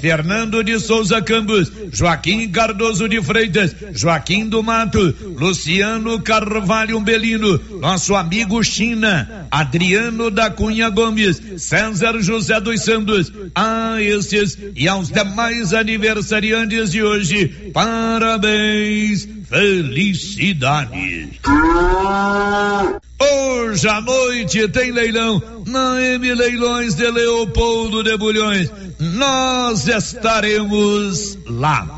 Fernando de Souza Campos, Joaquim Cardoso de Freitas, Joaquim do Mato, Luciano Carvalho Belino, nosso amigo China, Adriano da Cunha Gomes, César José dos Santos, a esses e aos demais aniversariantes de hoje, parabéns, felicidades. Hoje à noite tem leilão na M Leilões de Leopoldo de Bulhões. Nós estaremos lá.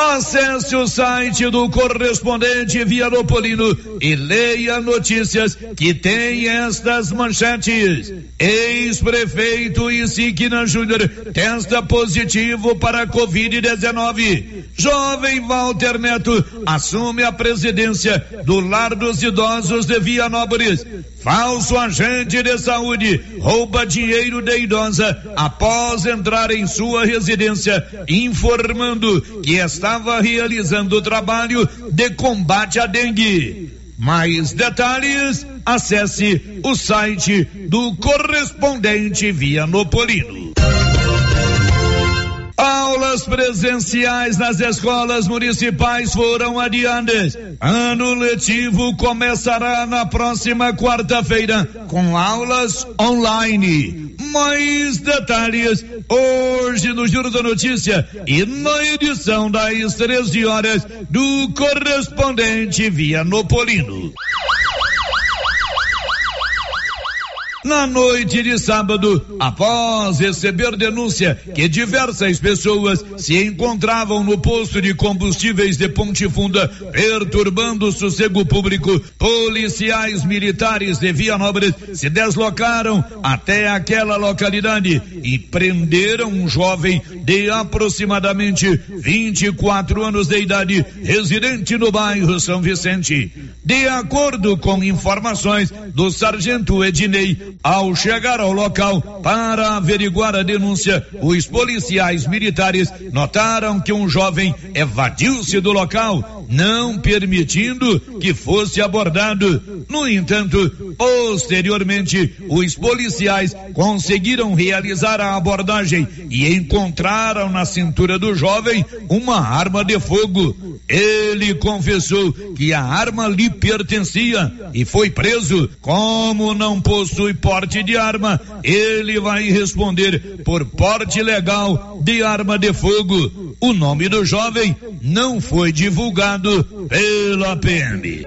Acesse o site do correspondente Vianopolino e leia notícias que tem estas manchetes. Ex-prefeito Isiquina Júnior testa positivo para Covid-19. Jovem Walter Neto assume a presidência do Lar dos Idosos de Vianópolis. Falso agente de saúde rouba dinheiro de idosa após entrar em sua residência, informando que estava realizando o trabalho de combate à dengue. Mais detalhes, acesse o site do correspondente Vianopolino. Aulas presenciais nas escolas municipais foram adiadas. Ano letivo começará na próxima quarta-feira com aulas online. Mais detalhes hoje no Giro da Notícia e na edição das 13 horas do correspondente Vianopolino. Na noite de sábado, após receber denúncia que diversas pessoas se encontravam no posto de combustíveis de Ponte Funda, perturbando o sossego público, policiais militares de Vianópolis se deslocaram até aquela localidade e prenderam um jovem de aproximadamente 24 anos de idade, residente no bairro São Vicente. De acordo com informações do sargento Ednei, ao chegar ao local para averiguar a denúncia, os policiais militares notaram que um jovem evadiu-se do local, não permitindo que fosse abordado. No entanto, posteriormente, os policiais conseguiram realizar a abordagem e encontraram na cintura do jovem uma arma de fogo. Ele confessou que a arma lhe pertencia e foi preso. Como não possui porte de arma, ele vai responder por porte legal de arma de fogo. O nome do jovem não foi divulgado pela PM.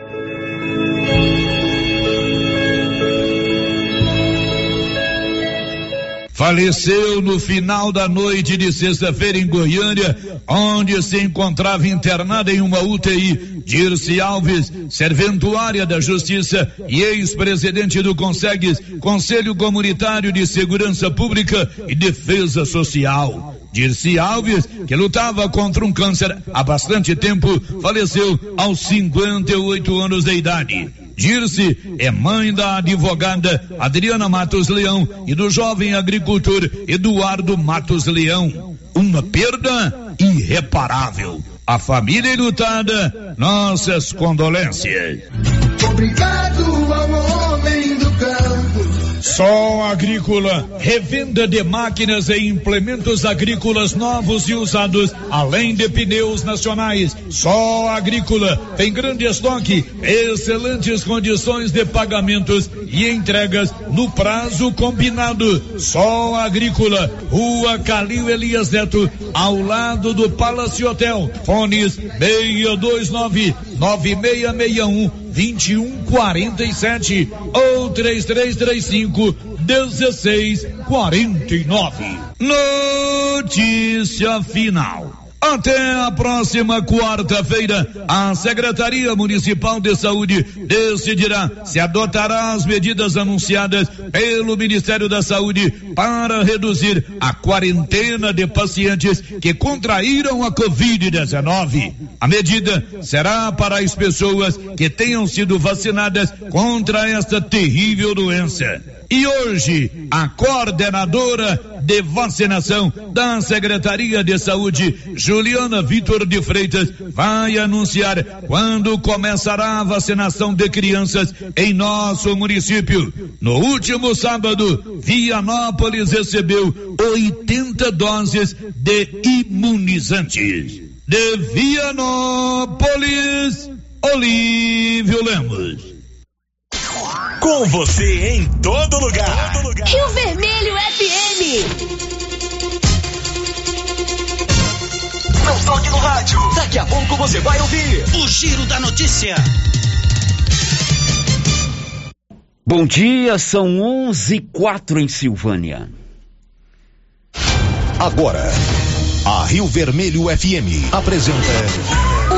Faleceu no final da noite de sexta-feira em Goiânia, onde se encontrava internada em uma UTI. Dirce Alves, serventuária da Justiça e ex-presidente do Consegues, Conselho Comunitário de Segurança Pública e Defesa Social. Dirce Alves, que lutava contra um câncer há bastante tempo, faleceu aos 58 anos de idade. Dirce é mãe da advogada Adriana Matos Leão e do jovem agricultor Eduardo Matos Leão. Uma perda irreparável. A família enlutada, nossas condolências. Obrigado campo. Sol Agrícola, revenda de máquinas e implementos agrícolas novos e usados, além de pneus nacionais. Sol Agrícola tem grande estoque, excelentes condições de pagamentos e entregas no prazo combinado. Sol Agrícola, Rua Calil Elias Neto, ao lado do Palace Hotel. Fones 629 9661 2147 ou 3335 1649. Notícia final. Até a próxima quarta-feira, a Secretaria Municipal de Saúde decidirá se adotará as medidas anunciadas pelo Ministério da Saúde para reduzir a quarentena de pacientes que contraíram a Covid-19. A medida será para as pessoas que tenham sido vacinadas contra esta terrível doença. E hoje, a coordenadora de vacinação da Secretaria de Saúde, Juliana Vitor de Freitas, vai anunciar quando começará a vacinação de crianças em nosso município. No último sábado, Vianópolis recebeu 80 doses de imunizantes. De Vianópolis, Olívio Lemos. Com você em todo lugar. Rio Vermelho FM. Não toque no rádio. Daqui a pouco você vai ouvir o Giro da Notícia. Bom dia, são 11 e 4 em Silvânia. Agora, a Rio Vermelho FM apresenta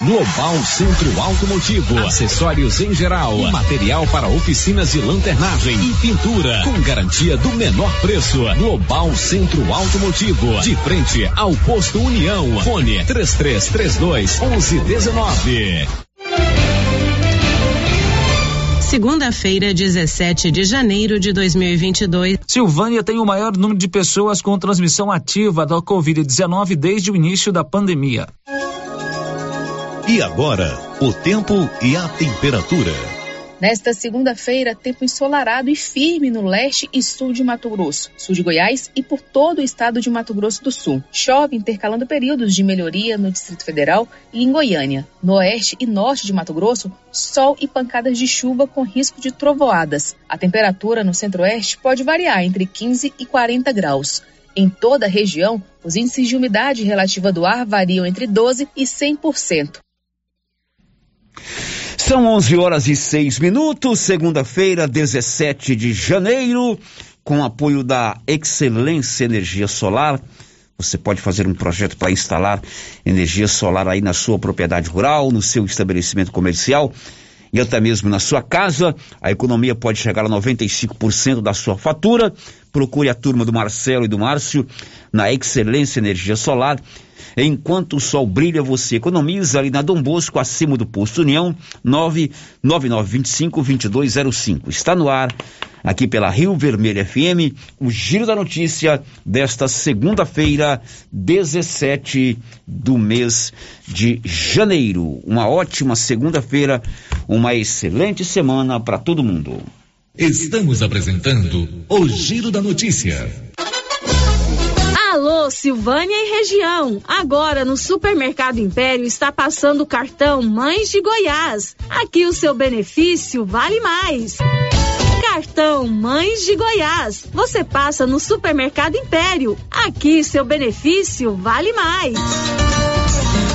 Global Centro Automotivo, acessórios em geral, material para oficinas de lanternagem e pintura, com garantia do menor preço. Global Centro Automotivo, de frente ao posto União. Fone 3332 1119. Segunda-feira, 17 de janeiro de 2022. Silvânia tem o maior número de pessoas com transmissão ativa da Covid-19 desde o início da pandemia. E agora, o tempo e a temperatura. Nesta segunda-feira, tempo ensolarado e firme no leste e sul de Mato Grosso, sul de Goiás e por todo o estado de Mato Grosso do Sul. Chove intercalando períodos de melhoria no Distrito Federal e em Goiânia. No oeste e norte de Mato Grosso, sol e pancadas de chuva com risco de trovoadas. A temperatura no centro-oeste pode variar entre 15 e 40 graus. Em toda a região, os índices de umidade relativa do ar variam entre 12 e 100%. São 11 horas e 6 minutos, segunda-feira, 17 de janeiro, com apoio da Excelência Energia Solar. Você pode fazer um projeto para instalar energia solar aí na sua propriedade rural, no seu estabelecimento comercial e até mesmo na sua casa. A economia pode chegar a 95% da sua fatura. Procure a turma do Marcelo e do Márcio na Excelência Energia Solar Enquanto o sol brilha, você economiza ali na Dom Bosco, acima do posto União, 99925-2205. Está no ar, aqui pela Rio Vermelho FM, o Giro da Notícia desta segunda-feira, 17 do mês de janeiro. Uma ótima segunda-feira, uma excelente semana para todo mundo. Estamos apresentando o Giro da Notícia. Alô, Silvânia e região. Agora no Supermercado Império está passando o cartão Mães de Goiás. Aqui o seu benefício vale mais. Cartão Mães de Goiás. Você passa no Supermercado Império. Aqui seu benefício vale mais.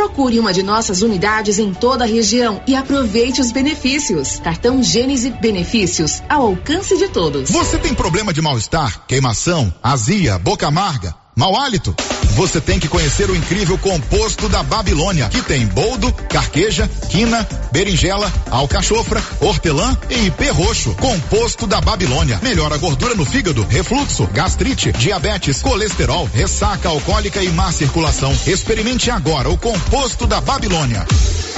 Procure uma de nossas unidades em toda a região e aproveite os benefícios. Cartão Gênese Benefícios, ao alcance de todos. Você tem problema de mal-estar, queimação, azia, boca amarga, mau hálito? Você tem que conhecer o incrível composto da Babilônia, que tem boldo, carqueja, quina, berinjela, alcachofra, hortelã e ipê roxo. Composto da Babilônia. Melhora a gordura no fígado, refluxo, gastrite, diabetes, colesterol, ressaca alcoólica e má circulação. Experimente agora o composto da Babilônia.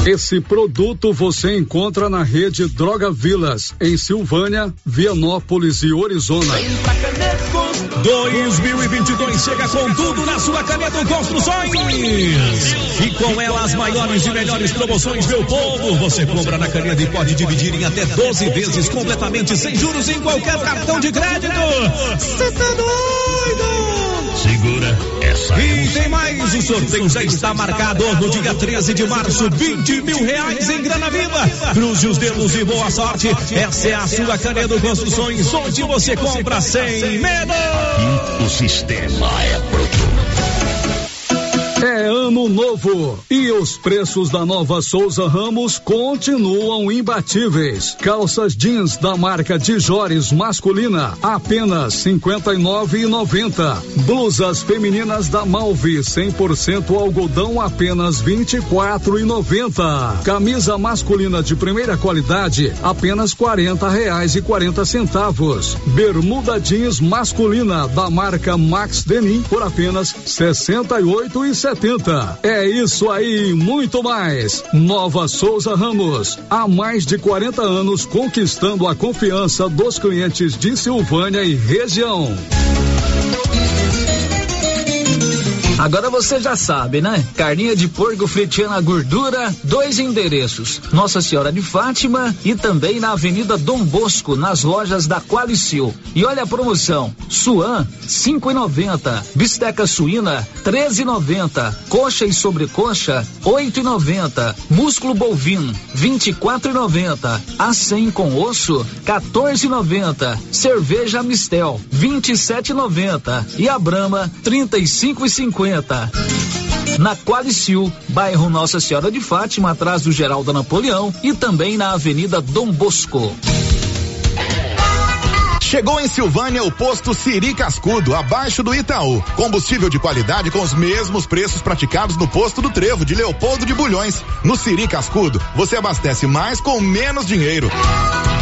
Esse produto você encontra na rede Droga Vilas, em Silvânia, Vianópolis e Orizona. 2022 chega com tudo na sua Canedo Construções. E com ela as maiores e melhores promoções, meu povo. Você compra na Canedo e pode dividir em até 12 vezes completamente sem juros em qualquer cartão de crédito. Você tá doido? Segura essa E tem mais, o sorteio já está marcado no dia 13 de março, 20 mil reais em grana viva. Cruze os dedos e boa sorte. Essa é a sua Canedo Construções, onde você compra sem medo. O sistema é bruto. É ano novo e os preços da nova Souza Ramos continuam imbatíveis. Calças jeans da marca Dijores masculina apenas 59,90. Blusas femininas da Malve 100% algodão apenas 24,90. Camisa masculina de primeira qualidade apenas 40 reais e 40 centavos. Bermuda jeans masculina da marca Max Denim por apenas 68 e 70. É isso aí, muito mais. Nova Souza Ramos, há mais de 40 anos conquistando a confiança dos clientes de Silvânia e região. Agora você já sabe, né? Carninha de porco fritinha na gordura, dois endereços: Nossa Senhora de Fátima e também na Avenida Dom Bosco, nas lojas da Qualicil. E olha a promoção: Suan 5,90, bisteca suína 13,90, coxa e sobrecoxa 8,90, músculo bovino 24,90, acém com osso 14,90, cerveja Mistel 27,90 e a Brama 35,50 apresenta. Na Qualicil, bairro Nossa Senhora de Fátima, atrás do Geraldo Napoleão e também na Avenida Dom Bosco. Chegou em Silvânia o posto Siri Cascudo, abaixo do Itaú. Combustível de qualidade com os mesmos preços praticados no posto do Trevo de Leopoldo de Bulhões. No Siri Cascudo, você abastece mais com menos dinheiro. Música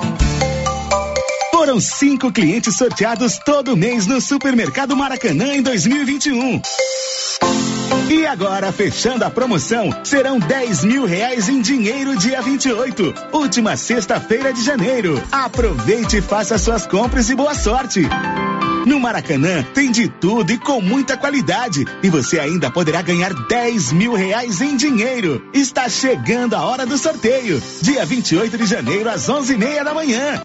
Foram cinco clientes sorteados todo mês no Supermercado Maracanã em 2021. E agora, fechando a promoção, serão 10 mil reais em dinheiro dia 28, última sexta-feira de janeiro. Aproveite e faça suas compras e boa sorte. No Maracanã tem de tudo e com muita qualidade. E você ainda poderá ganhar 10 mil reais em dinheiro. Está chegando a hora do sorteio. Dia 28 de janeiro, às 11 e meia da manhã.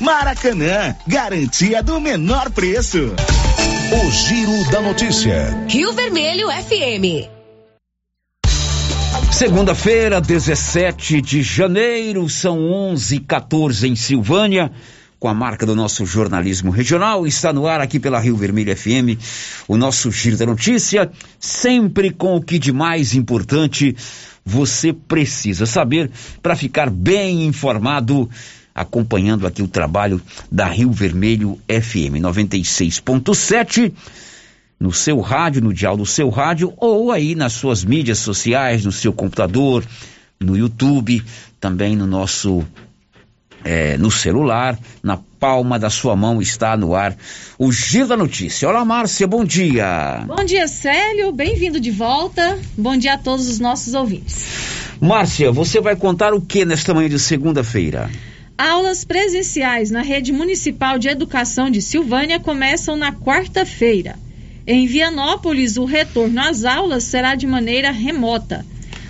Maracanã, garantia do menor preço. O Giro da Notícia. Rio Vermelho FM. Segunda-feira, 17 de janeiro, são 11:14 em Silvânia. Com a marca do nosso jornalismo regional, está no ar aqui pela Rio Vermelho FM, o nosso Giro da Notícia, sempre com o que de mais importante você precisa saber para ficar bem informado acompanhando aqui o trabalho da Rio Vermelho FM 96.7 no seu rádio, no dial do seu rádio ou aí nas suas mídias sociais, no seu computador, no YouTube, também no nosso é, no celular, na palma da sua mão está no ar o Giro da Notícia. Olá, Márcia, bom dia. Bom dia, Célio, bem-vindo de volta. Bom dia a todos os nossos ouvintes. Márcia, você vai contar o que nesta manhã de segunda-feira? Aulas presenciais na rede municipal de educação de Silvânia começam na quarta-feira. Em Vianópolis, o retorno às aulas será de maneira remota.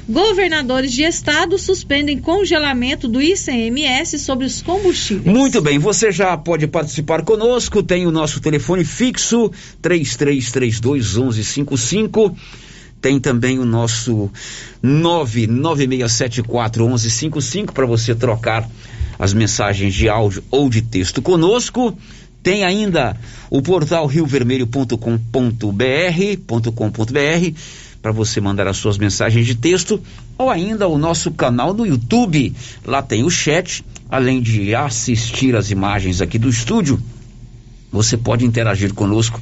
Governadores de estado suspendem congelamento do ICMS sobre os combustíveis. Muito bem, você já pode participar conosco, tem o nosso telefone fixo 3332 1155. Tem também o nosso 99674 1155 para você trocar as mensagens de áudio ou de texto conosco. Tem ainda o portal riovermelho.com.br para você mandar as suas mensagens de texto ou ainda o nosso canal no YouTube. Lá tem o chat, além de assistir as imagens aqui do estúdio, você pode interagir conosco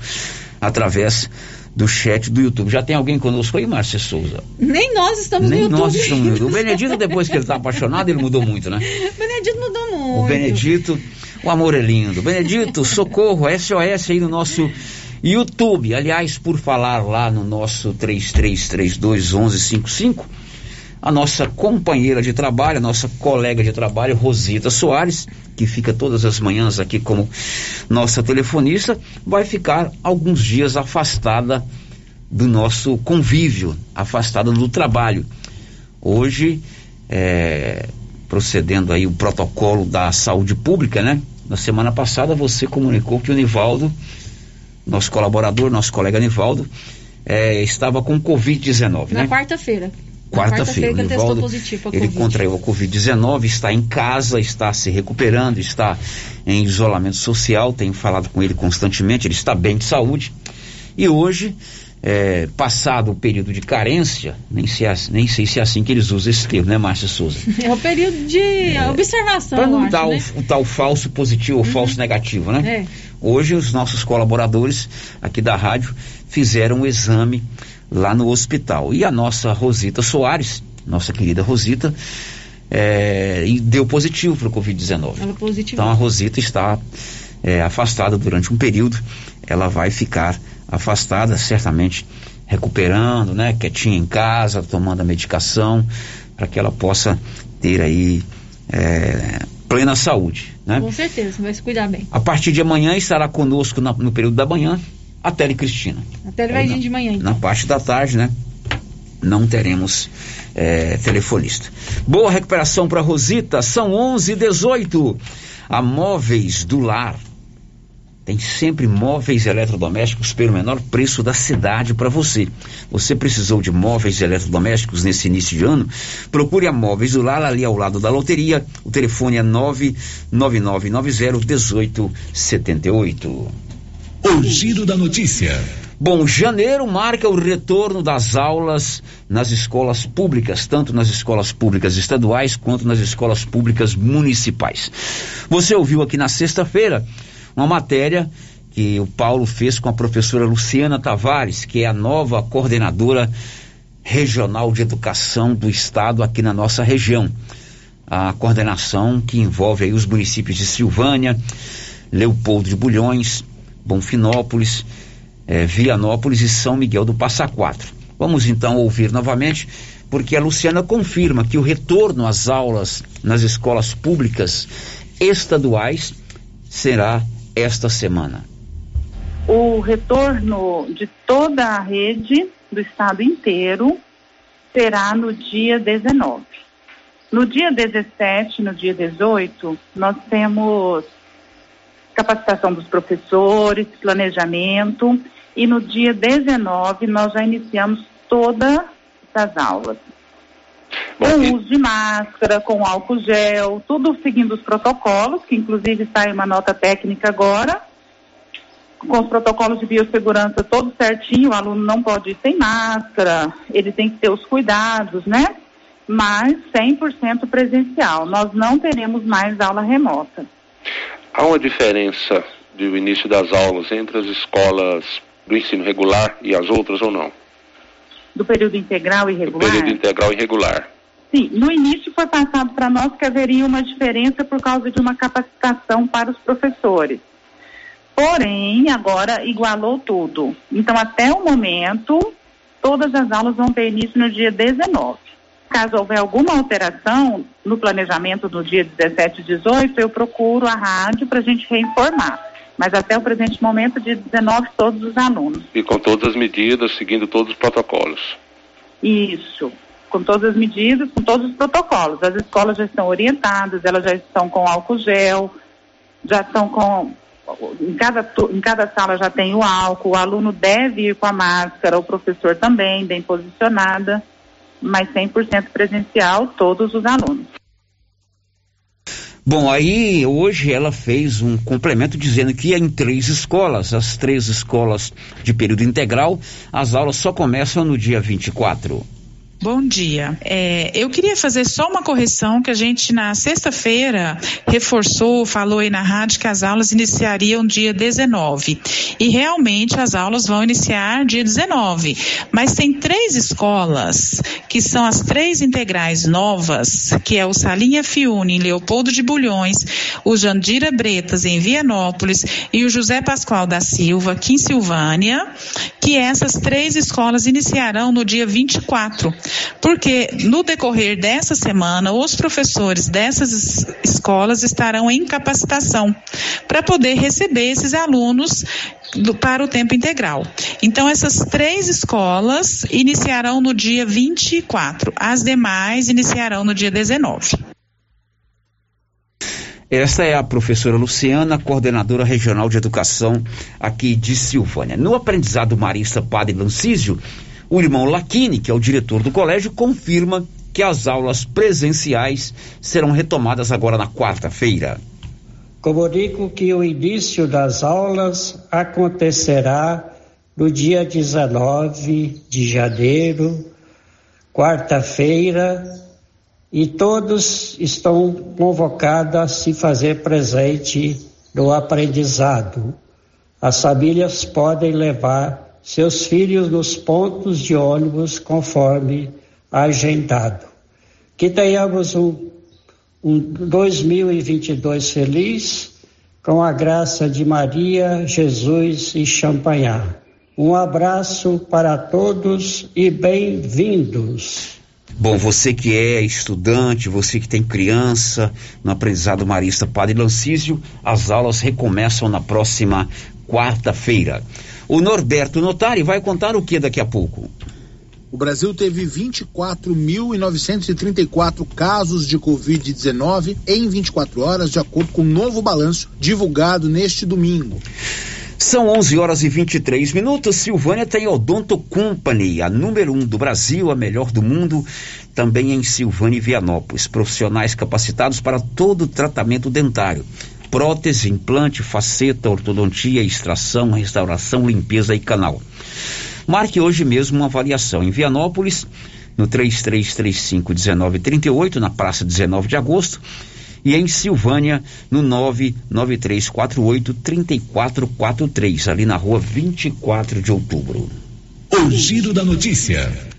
através do chat do YouTube. Já tem alguém conosco aí, Márcia Souza? Nem nós estamos Nem no YouTube. nós estamos no YouTube. O Benedito, depois que ele está apaixonado, ele mudou muito, né? O Benedito mudou muito. O Benedito, o amor é lindo. Benedito, socorro, SOS aí no nosso YouTube. Aliás, por falar lá no nosso 3332 1155, a nossa companheira de trabalho, a nossa colega de trabalho, Rosita Soares, que fica todas as manhãs aqui como nossa telefonista, vai ficar alguns dias afastada do nosso convívio, afastada do trabalho. Hoje, é, procedendo aí o protocolo da saúde pública, né? Na semana passada você comunicou que o Nivaldo, nosso colaborador, nosso colega Nivaldo, é, estava com Covid-19, Na né? Na Quarta-feira, quarta-feira o que testou Nivaldo, positivo a ele contraiu a Covid-19, está em casa, está se recuperando, está em isolamento social, tenho falado com ele constantemente, ele está bem de saúde. E hoje, é, passado o período de carência, nem sei, nem sei se é assim que eles usam esse termo, né, Márcia Souza? É o período de observação, Para não dar né? o, o tal falso positivo ou falso negativo, né? É. Hoje os nossos colaboradores aqui da rádio fizeram o exame lá no hospital. E a nossa Rosita Soares, nossa querida Rosita, é, deu positivo para o Covid-19. Ela positivou. Então a Rosita está é, afastada durante um período. Ela vai ficar afastada, certamente recuperando, né? Quietinha em casa, tomando a medicação, para que ela possa ter aí é, plena saúde, né? Com certeza, vai se cuidar bem. A partir de amanhã estará conosco na- no período da manhã a Tele Cristina. Até ele vai vir de manhã, então. Na parte da tarde, né? Não teremos é, telefonista. Boa recuperação para Rosita. São 11 e 18 A Móveis do Lar. Tem sempre móveis eletrodomésticos pelo menor preço da cidade para você. Você precisou de móveis eletrodomésticos nesse início de ano? Procure a Móveis do Lar ali ao lado da loteria. O telefone é 99990 1878. O Giro da Notícia. Bom, janeiro marca o retorno das aulas nas escolas públicas, tanto nas escolas públicas estaduais quanto nas escolas públicas municipais. Você ouviu aqui na sexta-feira uma matéria que o Paulo fez com a professora Luciana Tavares, que é a nova coordenadora Regional de Educação do Estado aqui na nossa região. A coordenação que envolve aí os municípios de Silvânia, Leopoldo de Bulhões, Bonfinópolis, eh, Vianópolis e São Miguel do Passa Quatro. Vamos então ouvir novamente, porque a Luciana confirma que o retorno às aulas nas escolas públicas estaduais será esta semana. O retorno de toda a rede do estado inteiro será no dia 19. No dia 17, no dia 18, nós temos capacitação dos professores, planejamento, e no dia 19 nós já iniciamos todas as aulas. Com uso de máscara, com álcool gel, tudo seguindo os protocolos, que inclusive sai uma nota técnica agora, com os protocolos de biossegurança todos certinho, o aluno não pode ir sem máscara, ele tem que ter os cuidados, né? Mas 100% presencial. Nós não teremos mais aula remota. Há uma diferença do início das aulas entre as escolas do ensino regular e as outras ou não? Do período integral e regular? Do período integral e regular. Sim, no início foi passado para nós que haveria uma diferença por causa de uma capacitação para os professores. Porém, agora igualou tudo. Então, até o momento, todas as aulas vão ter início no dia 19. Caso houver alguma alteração no planejamento do dia 17 e 18, eu procuro a rádio para a gente reinformar. Mas até o presente momento, dia 19, todos os alunos. E com todas as medidas, seguindo todos os protocolos. Isso, com todas as medidas, com todos os protocolos. As escolas já estão orientadas, elas já estão com álcool gel, já estão com em cada, em cada sala já tem o álcool, o aluno deve ir com a máscara, o professor também, bem posicionada, mas 100% presencial, todos os alunos. Bom, aí hoje ela fez um complemento dizendo que em três escolas, as três escolas de período integral, as aulas só começam no dia 24. Bom dia. É, eu queria fazer só uma correção que a gente na sexta-feira reforçou, falou aí na rádio que as aulas iniciariam dia 19. E realmente as aulas vão iniciar dia 19. Mas tem três escolas que são as três integrais novas, que é o Salinha Fiune em Leopoldo de Bulhões, o Jandira Bretas em Vianópolis e o José Pascoal da Silva aqui em Silvânia, que essas três escolas iniciarão no dia 24 porque no decorrer dessa semana, os professores dessas escolas estarão em capacitação para poder receber esses alunos do, para o tempo integral. Então, essas três escolas iniciarão no dia 24, as demais iniciarão no dia 19. Esta é a professora Luciana, coordenadora regional de educação aqui de Silvânia. No aprendizado marista Padre Lancísio, o irmão Laquini, que é o diretor do colégio, confirma que as aulas presenciais serão retomadas agora na quarta-feira. Comunico que o início das aulas acontecerá no dia 19 de janeiro, quarta-feira, e todos estão convocados a se fazer presente no aprendizado. As famílias podem levar seus filhos nos pontos de ônibus conforme agendado. Que tenhamos um, um 2022 feliz, com a graça de Maria, Jesus e Champanhar. Um abraço para todos e bem-vindos. Bom, você que é estudante, você que tem criança no aprendizado marista Padre Lancísio, as aulas recomeçam na próxima quarta-feira. O Norberto Notari vai contar o que daqui a pouco? O Brasil teve 24.934 casos de Covid-19 em 24 horas, de acordo com o um novo balanço divulgado neste domingo. São 11 horas e 23 minutos. Silvânia tem Odonto Company, a número um do Brasil, a melhor do mundo, também em Silvânia e Vianópolis. Profissionais capacitados para todo o tratamento dentário prótese, implante, faceta, ortodontia, extração, restauração, limpeza e canal. Marque hoje mesmo uma avaliação em Vianópolis, no 3335-1938, na Praça 19 de Agosto, e em Silvânia, no 99348-3443, ali na rua 24 de outubro. O Giro da Notícia.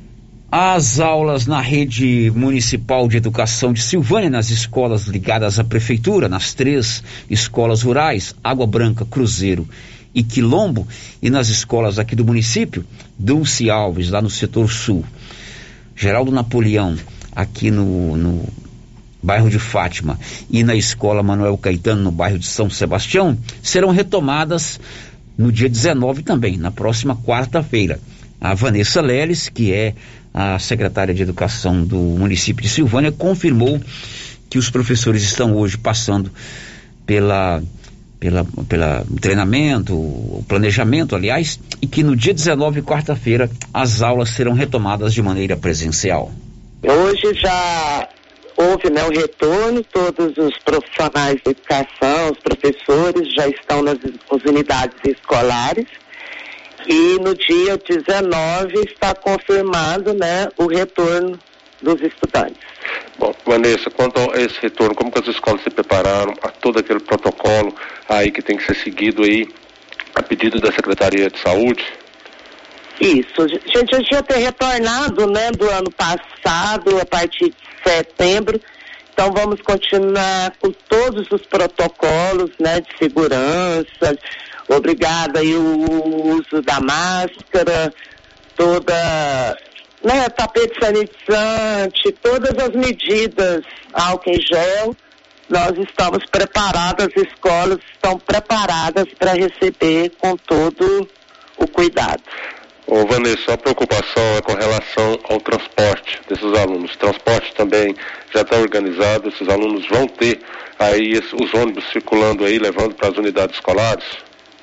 As aulas na rede municipal de educação de Silvânia, nas escolas ligadas à prefeitura, nas três escolas rurais, Água Branca, Cruzeiro e Quilombo, e nas escolas aqui do município, Dulce Alves, lá no setor sul, Geraldo Napoleão, aqui no, no bairro de Fátima, e na escola Manuel Caetano, no bairro de São Sebastião, serão retomadas no dia 19 também, na próxima quarta-feira. A Vanessa Leles, que é a secretária de Educação do município de Silvânia, confirmou que os professores estão hoje passando pela pela, pela treinamento, o planejamento, aliás, e que no dia 19, quarta-feira, as aulas serão retomadas de maneira presencial. Hoje já houve né, o retorno, todos os profissionais de educação, os professores já estão nas, nas unidades escolares e no dia 19 está confirmado né, o retorno dos estudantes. Bom, Vanessa, quanto a esse retorno, como que as escolas se prepararam a todo aquele protocolo aí que tem que ser seguido aí a pedido da Secretaria de Saúde? Isso, a gente já tinha ter retornado, né, do ano passado, a partir de setembro, então vamos continuar com todos os protocolos, né, de segurança, obrigada aí o uso da máscara, toda né, tapete sanitizante, todas as medidas, álcool em gel, nós estamos preparados, as escolas estão preparadas para receber com todo o cuidado. Ô Vanessa, a preocupação é com relação ao transporte desses alunos. O transporte também já está organizado, esses alunos vão ter aí os ônibus circulando aí, levando para as unidades escolares?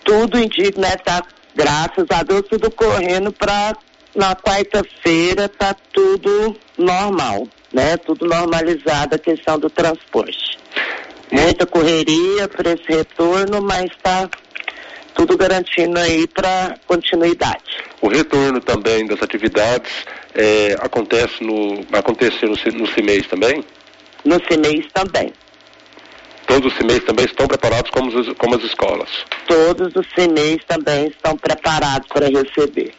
Tudo indica, né? Tá, graças a Deus, tudo correndo para na quarta-feira tá tudo normal, né? Tudo normalizado a questão do transporte. Muita correria para esse retorno, mas está tudo garantindo aí para continuidade. O retorno também das atividades é, acontece no acontecer no, no CIMEIS também? No CIMEIS também. Todos os CIMEIs também estão preparados como, como as escolas? Todos os CIMEIs também estão preparados para receber.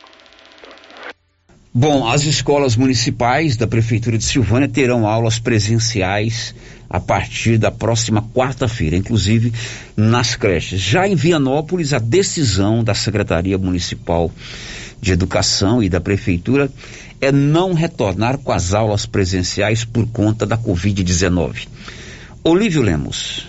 Bom, as escolas municipais da Prefeitura de Silvânia terão aulas presenciais a partir da próxima quarta-feira, inclusive nas creches. Já em Vianópolis, a decisão da Secretaria Municipal de Educação e da Prefeitura é não retornar com as aulas presenciais por conta da Covid-19. Olívio Lemos.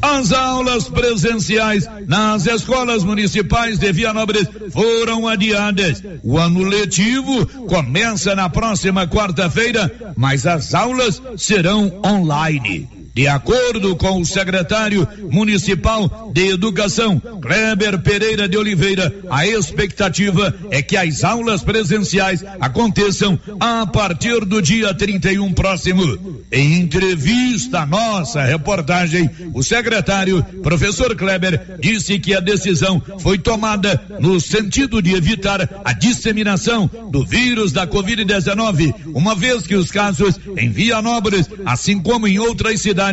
As aulas presenciais nas escolas municipais de Vianópolis foram adiadas. O ano letivo começa na próxima quarta-feira, mas as aulas serão online. De acordo com o secretário municipal de Educação, Kleber Pereira de Oliveira, a expectativa é que as aulas presenciais aconteçam a partir do dia 31 próximo. Em entrevista à nossa reportagem, o secretário, professor Kleber, disse que a decisão foi tomada no sentido de evitar a disseminação do vírus da Covid-19, uma vez que os casos em Vianópolis, assim como em outras cidades,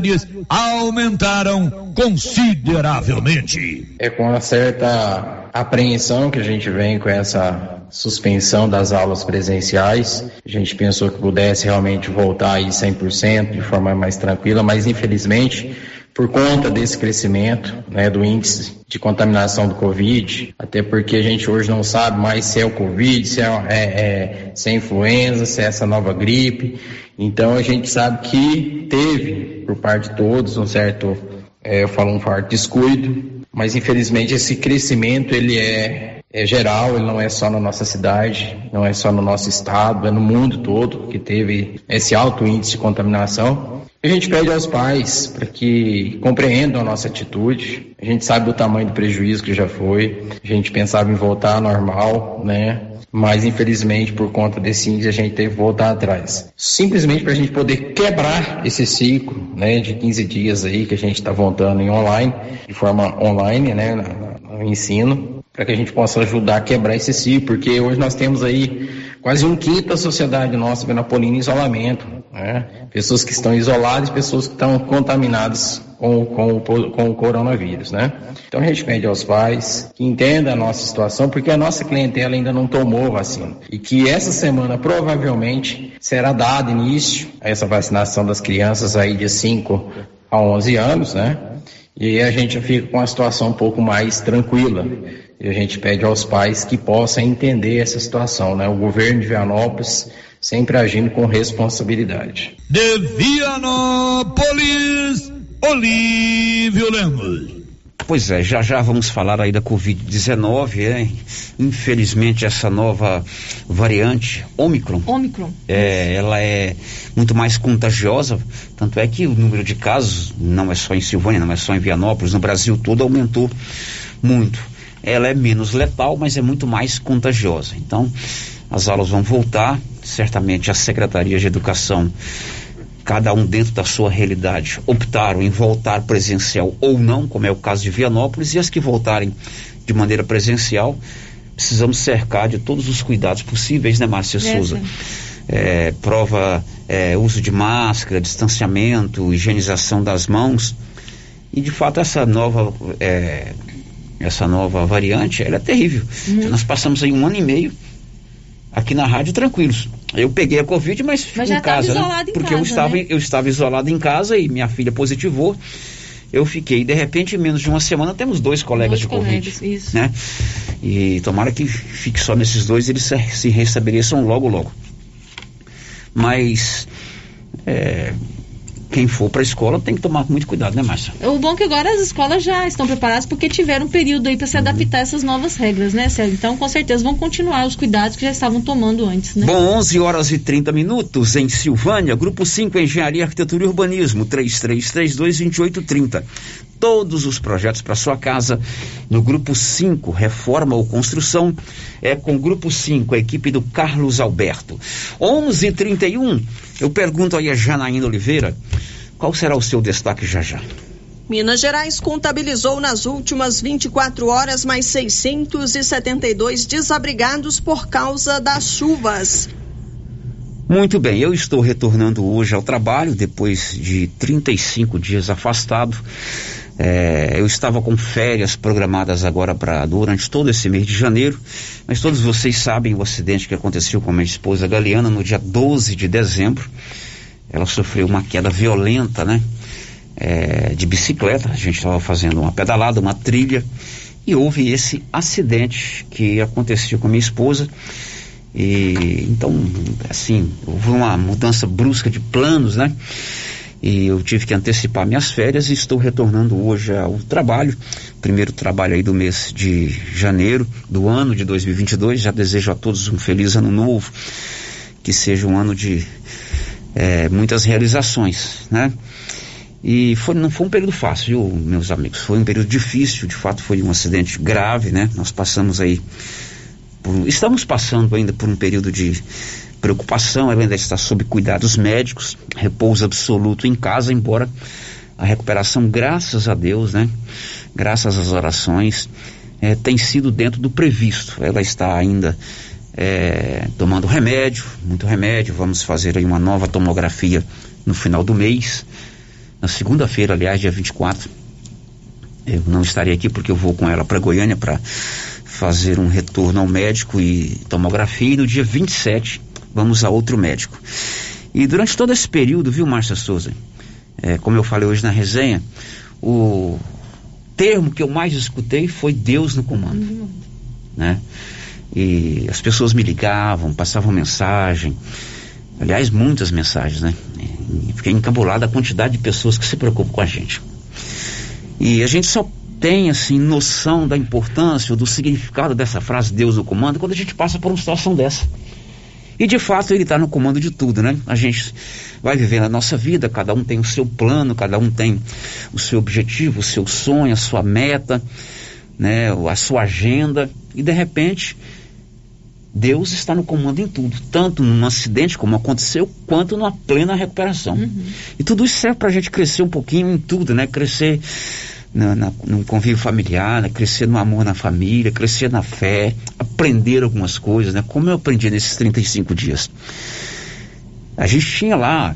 aumentaram consideravelmente. É com uma certa apreensão que a gente vem com essa suspensão das aulas presenciais. A gente pensou que pudesse realmente voltar aí 100% de forma mais tranquila, mas infelizmente por conta desse crescimento né, do índice de contaminação do Covid, até porque a gente hoje não sabe mais se é o Covid, se é, é, é, se é influenza, se é essa nova gripe. Então a gente sabe que teve, por parte de todos, um certo, é, eu falo um descuido, mas infelizmente esse crescimento ele é, é geral, ele não é só na nossa cidade, não é só no nosso estado, é no mundo todo que teve esse alto índice de contaminação. A gente pede aos pais para que compreendam a nossa atitude. A gente sabe do tamanho do prejuízo que já foi. A gente pensava em voltar ao normal, né? Mas infelizmente, por conta desse índice, a gente teve que voltar atrás. Simplesmente para a gente poder quebrar esse ciclo, né? De 15 dias aí que a gente está voltando em online, de forma online, né? No, no ensino, para que a gente possa ajudar a quebrar esse ciclo, porque hoje nós temos aí quase um quinto da sociedade nossa venapolina em isolamento, né? Pessoas que estão isoladas pessoas que estão contaminadas com, com, com o coronavírus, né? Então a gente pede aos pais que entendam a nossa situação, porque a nossa clientela ainda não tomou vacina. E que essa semana provavelmente será dado início a essa vacinação das crianças aí de 5 a 11 anos, né? E a gente fica com a situação um pouco mais tranquila. E a gente pede aos pais que possam entender essa situação, né? O governo de Vianópolis sempre agindo com responsabilidade. De Vianópolis, Olívio Lemos. Pois é, já já vamos falar aí da Covid-19, é? Infelizmente essa nova variante, Omicron. Omicron. É, ela é muito mais contagiosa, tanto é que o número de casos, não é só em Silvânia, não é só em Vianópolis, no Brasil todo aumentou muito. Ela é menos letal, mas é muito mais contagiosa. Então, as aulas vão voltar, certamente a Secretaria de Educação cada um dentro da sua realidade, optaram em voltar presencial ou não, como é o caso de Vianópolis, e as que voltarem de maneira presencial, precisamos cercar de todos os cuidados possíveis, né, Márcia é, Souza? É, prova é, uso de máscara, distanciamento, higienização das mãos. E de fato essa nova é, essa nova variante, ela é terrível. Uhum. Nós passamos aí um ano e meio aqui na rádio tranquilos. Eu peguei a Covid, mas, mas em casa, né? Em Porque casa, eu, estava, né? eu estava isolado em casa e minha filha positivou. Eu fiquei, de repente, em menos de uma semana, temos dois colegas dois de colegas, Covid. Isso. Né? E tomara que fique só nesses dois eles se, se restabeleçam logo, logo. Mas é, quem for para a escola tem que tomar muito cuidado, né, Márcia? O bom é que agora as escolas já estão preparadas porque tiveram um período aí para se adaptar a essas novas regras, né, Célio? Então, com certeza vão continuar os cuidados que já estavam tomando antes, né? Bom, 11 horas e 30 minutos em Silvânia, Grupo 5 Engenharia, Arquitetura e Urbanismo, 3332-2830. Todos os projetos para sua casa no Grupo 5, Reforma ou Construção, é com o Grupo 5, a equipe do Carlos Alberto. 11 h 31 eu pergunto aí a Janaína Oliveira, qual será o seu destaque já já? Minas Gerais contabilizou nas últimas 24 horas mais 672 desabrigados por causa das chuvas. Muito bem, eu estou retornando hoje ao trabalho depois de 35 dias afastado. É, eu estava com férias programadas agora para durante todo esse mês de janeiro, mas todos vocês sabem o acidente que aconteceu com a minha esposa Galeana no dia 12 de dezembro. Ela sofreu uma queda violenta, né? É, de bicicleta. A gente estava fazendo uma pedalada, uma trilha, e houve esse acidente que aconteceu com a minha esposa. E então, assim, houve uma mudança brusca de planos, né? E eu tive que antecipar minhas férias e estou retornando hoje ao trabalho, primeiro trabalho aí do mês de janeiro do ano de 2022. Já desejo a todos um feliz ano novo, que seja um ano de é, muitas realizações, né? E foi, não foi um período fácil, viu, meus amigos? Foi um período difícil, de fato foi um acidente grave, né? Nós passamos aí, por, estamos passando ainda por um período de preocupação, ela ainda está sob cuidados médicos, repouso absoluto em casa, embora a recuperação, graças a Deus, né? Graças às orações, é, tem sido dentro do previsto. Ela está ainda é, tomando remédio, muito remédio. Vamos fazer aí uma nova tomografia no final do mês. Na segunda-feira, aliás, dia 24. Eu não estarei aqui porque eu vou com ela para Goiânia para fazer um retorno ao médico e tomografia. E no dia 27 vamos a outro médico. E durante todo esse período, viu, Márcia Souza, é, como eu falei hoje na resenha, o termo que eu mais escutei foi Deus no comando, uhum. né? E as pessoas me ligavam, passavam mensagem, aliás, muitas mensagens, né? E fiquei encabulado a quantidade de pessoas que se preocupam com a gente. E a gente só tem, assim, noção da importância, do significado dessa frase Deus no comando, quando a gente passa por uma situação dessa. E de fato ele está no comando de tudo, né? A gente vai vivendo a nossa vida, cada um tem o seu plano, cada um tem o seu objetivo, o seu sonho, a sua meta, né? A sua agenda. E de repente, Deus está no comando em tudo, tanto num acidente como aconteceu, quanto numa plena recuperação. Uhum. E tudo isso serve para a gente crescer um pouquinho em tudo, né? Crescer na, na, no convívio familiar, né? crescer no amor na família, crescer na fé, aprender algumas coisas, né? Como eu aprendi nesses 35 dias. A gente tinha lá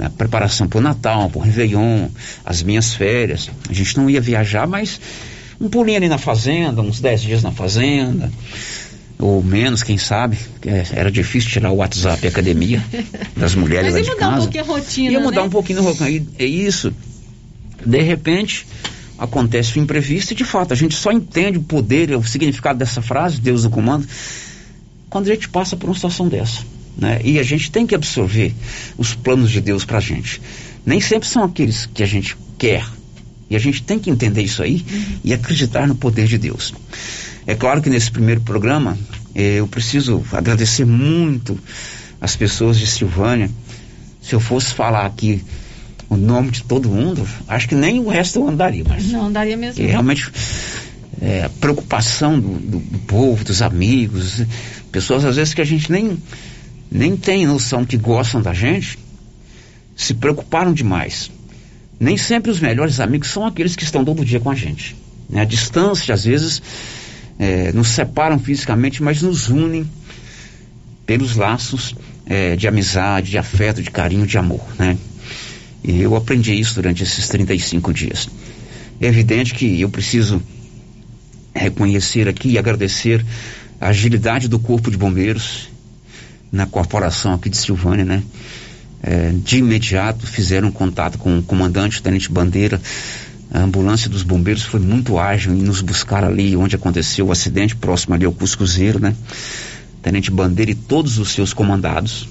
a preparação para o Natal, para o Réveillon, as minhas férias. A gente não ia viajar, mas um pulinho ali na fazenda, uns 10 dias na fazenda, ou menos, quem sabe. É, era difícil tirar o WhatsApp e a academia das mulheres Mas lá ia de mudar um casa. pouquinho a rotina, Ia mudar né? um pouquinho no rotina. É isso. De repente, acontece o imprevisto e, de fato, a gente só entende o poder, o significado dessa frase, Deus no comando, quando a gente passa por uma situação dessa. Né? E a gente tem que absorver os planos de Deus pra gente. Nem sempre são aqueles que a gente quer. E a gente tem que entender isso aí e acreditar no poder de Deus. É claro que nesse primeiro programa eh, eu preciso agradecer muito as pessoas de Silvânia. Se eu fosse falar aqui o nome de todo mundo, acho que nem o resto eu andaria, mas Não, daria mesmo. e realmente é, a preocupação do, do- do povo, dos amigos, pessoas às vezes que a gente nem, nem tem noção que gostam da gente, se preocuparam demais. Nem sempre os melhores amigos são aqueles que estão todo dia com a gente. né? A distância, às vezes, é, nos separam fisicamente, mas nos unem pelos laços é, de amizade, de afeto, de carinho, de amor. Né? E eu aprendi isso durante esses 35 dias. É evidente que eu preciso reconhecer aqui e agradecer a agilidade do Corpo de Bombeiros na corporação aqui de Silvânia, né? É, de imediato fizeram contato com o comandante, o tenente Bandeira. A ambulância dos bombeiros foi muito ágil em nos buscar ali onde aconteceu o acidente, próximo ali ao Cuscuzeiro, né? Tenente Bandeira e todos os seus comandados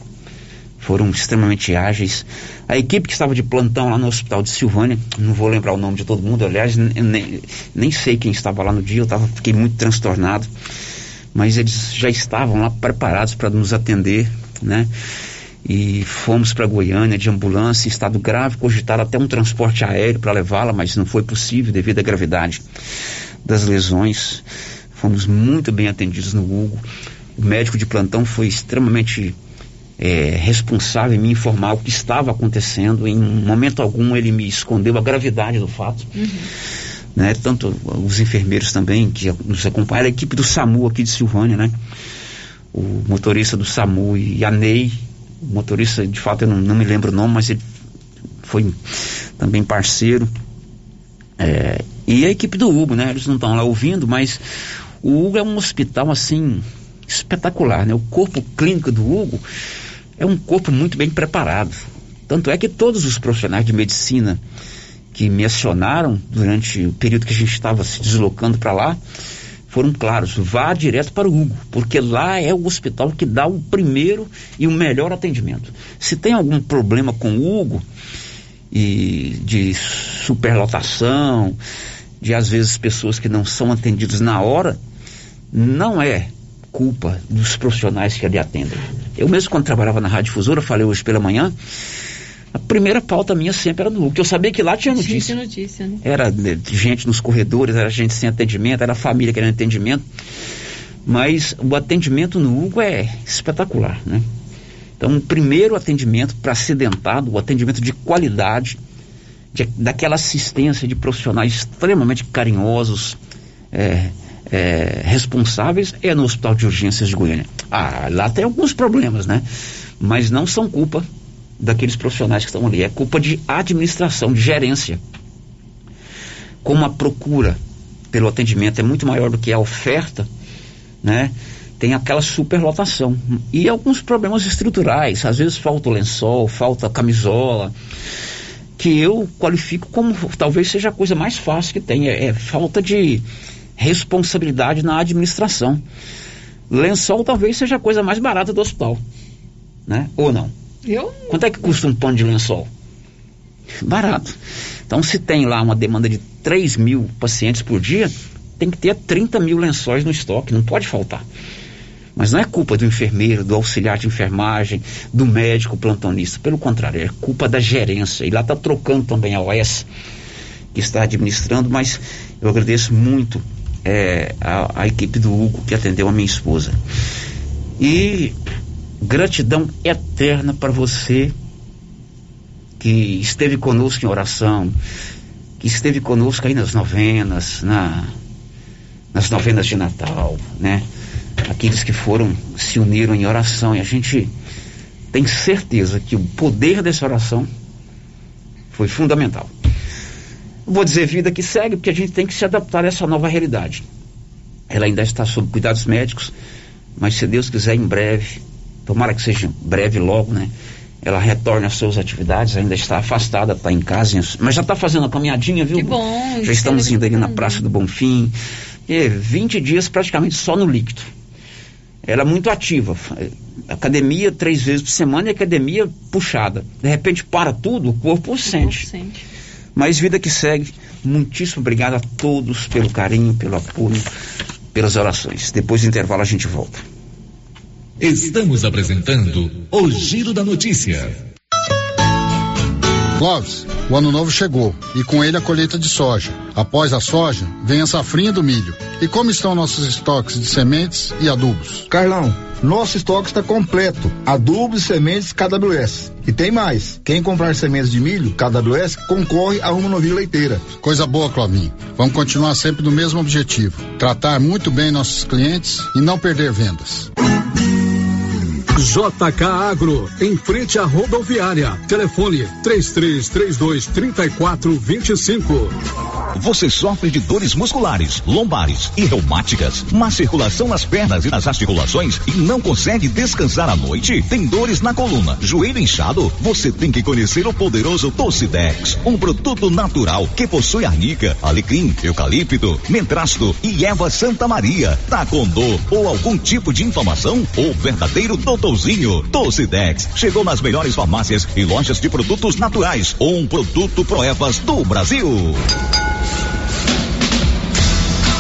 foram extremamente ágeis. A equipe que estava de plantão lá no hospital de Silvânia, não vou lembrar o nome de todo mundo, aliás, nem, nem sei quem estava lá no dia, eu tava, fiquei muito transtornado, mas eles já estavam lá preparados para nos atender, né? E fomos para Goiânia de ambulância, em estado grave, cogitaram até um transporte aéreo para levá-la, mas não foi possível devido à gravidade das lesões. Fomos muito bem atendidos no Hugo. O médico de plantão foi extremamente é, responsável em me informar o que estava acontecendo. Em momento algum ele me escondeu a gravidade do fato. Né? Tanto os enfermeiros também que nos acompanham, a equipe do SAMU aqui de Silvânia, né? O motorista do SAMU e a Ney, o motorista, de fato, eu não, não me lembro o nome, mas ele foi também parceiro. É, e a equipe do Hugo, né? Eles não estão lá ouvindo, mas o Hugo é um hospital assim espetacular, né? O corpo clínico do Hugo é um corpo muito bem preparado. Tanto é que todos os profissionais de medicina que me acionaram durante o período que a gente estava se deslocando para lá foram claros, vá direto para o Hugo, porque lá é o hospital que dá o primeiro e o melhor atendimento. Se tem algum problema com o Hugo e de superlotação, de às vezes pessoas que não são atendidas na hora, não é culpa dos profissionais que ali atendem. Eu mesmo quando trabalhava na Rádio Difusora, falei hoje pela manhã, a primeira pauta minha sempre era no que eu sabia que lá tinha notícia. Tinha notícia, né? Era né, gente nos corredores, era gente sem atendimento, era família querendo atendimento. Mas o atendimento no Hugo é espetacular, né? Então, o primeiro atendimento para acidentado, o atendimento de qualidade, de- daquela assistência de profissionais extremamente carinhosos, é, é, responsáveis, é no Hospital de Urgências de Goiânia. Ah, lá tem alguns problemas, né? Mas não são culpa daqueles profissionais que estão ali, é culpa de administração, de gerência. Como a procura pelo atendimento é muito maior do que a oferta, né? Tem aquela superlotação e alguns problemas estruturais, às vezes falta o lençol, falta camisola, que eu qualifico como talvez seja a coisa mais fácil que tem, é, é falta de responsabilidade na administração. Lençol talvez seja a coisa mais barata do hospital, né? Ou não? Eu? Quanto é que custa um pano de lençol? Barato. Então, se tem lá uma demanda de 3 mil pacientes por dia, tem que ter 30 mil lençóis no estoque, não pode faltar. Mas não é culpa do enfermeiro, do auxiliar de enfermagem, do médico plantonista. Pelo contrário, é culpa da gerência. E lá está trocando também a OS, que está administrando, mas eu agradeço muito é, a, a equipe do Hugo que atendeu a minha esposa. E gratidão eterna para você que esteve conosco em oração, que esteve conosco aí nas novenas, na, nas novenas de Natal, né? Aqueles que foram, se uniram em oração e a gente tenho certeza que o poder dessa oração foi fundamental. Vou dizer vida que segue, porque a gente tem que se adaptar a essa nova realidade. Ela ainda está sob cuidados médicos, mas se Deus quiser, em breve, tomara que seja breve logo, né? Ela retorna às suas atividades, ainda está afastada, está em casa, mas já está fazendo a caminhadinha, viu? Que bom. Já estamos indo ali na Praça do Bonfim. E 20 dias praticamente só no líquido. Ela é muito ativa. Academia três vezes por semana e academia puxada. De repente para tudo, o corpo o sente. Corpo sente. Mas vida que segue, muitíssimo obrigado a todos pelo carinho, pelo apoio, pelas orações. Depois do intervalo a gente volta. Estamos apresentando o Giro da Notícia. Clóvis, o ano novo chegou e com ele a colheita de soja. Após a soja, vem a safrinha do milho. E como estão nossos estoques de sementes e adubos? Carlão, nosso estoque está completo. Adubos e sementes KWS. E tem mais. Quem comprar sementes de milho KWS concorre a uma novilha leiteira. Coisa boa, Clovinho. Vamos continuar sempre no mesmo objetivo: tratar muito bem nossos clientes e não perder vendas. JK Agro, em frente à rodoviária. Telefone 3332 3425. Você sofre de dores musculares, lombares e reumáticas, má circulação nas pernas e nas articulações e não consegue descansar à noite? Tem dores na coluna, joelho inchado? Você tem que conhecer o poderoso Tocidex, um produto natural que possui arnica, alecrim, eucalipto, mentrasto e erva Santa Maria. Dor ou algum tipo de inflamação? O verdadeiro doutorzinho Tocidex chegou nas melhores farmácias e lojas de produtos naturais. Um produto Proevas do Brasil.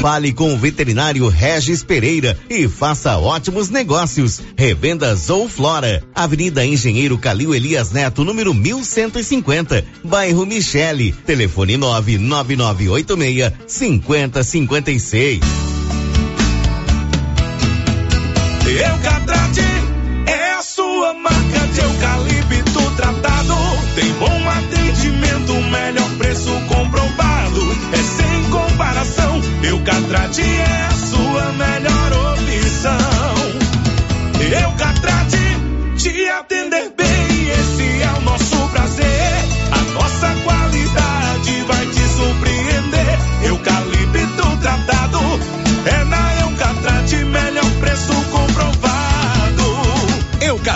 Fale com o veterinário Regis Pereira e faça ótimos negócios. Revendas ou Flora, Avenida Engenheiro Calil Elias Neto, número 1150, bairro Michele. Telefone 99986 5056. Eucatrate é a sua marca de eucalipto Eucatrate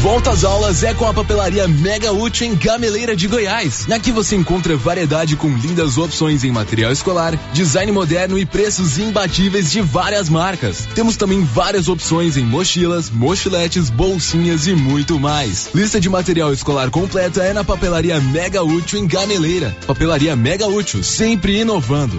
Volta às aulas é com a papelaria Mega Útil em Gameleira de Goiás. Aqui você encontra variedade com lindas opções em material escolar, design moderno e preços imbatíveis de várias marcas. Temos também várias opções em mochilas, mochiletes, bolsinhas e muito mais. Lista de material escolar completa é na papelaria Mega Útil em Gameleira. Papelaria Mega Útil, sempre inovando.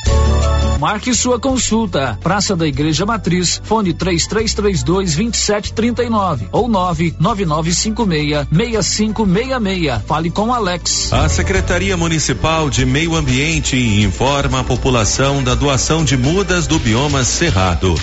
Marque sua consulta. Praça da Igreja Matriz, fone 3332 2739 ou 99956 6566. Fale com Alex. A Secretaria Municipal de Meio Ambiente informa a população da doação de mudas do bioma Cerrado.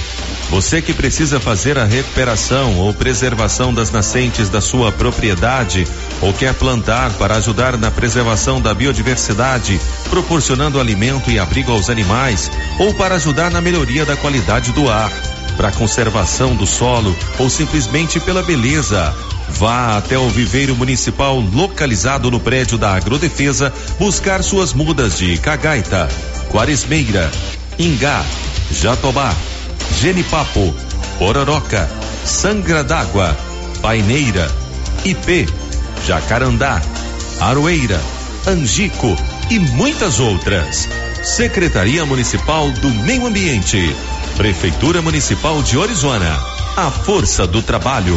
Você que precisa fazer a recuperação ou preservação das nascentes da sua propriedade ou quer plantar para ajudar na preservação da biodiversidade, proporcionando alimento e abrigo aos animais, ou para ajudar na melhoria da qualidade do ar, para conservação do solo ou simplesmente pela beleza. Vá até o viveiro municipal localizado no prédio da Agrodefesa buscar suas mudas de cagaita, quaresmeira, ingá, jatobá, genipapo, pororoca, sangra d'água, paineira, ipê, jacarandá, aroeira, angico e muitas outras. Secretaria Municipal do Meio Ambiente. Prefeitura Municipal de Orizona. A força do trabalho.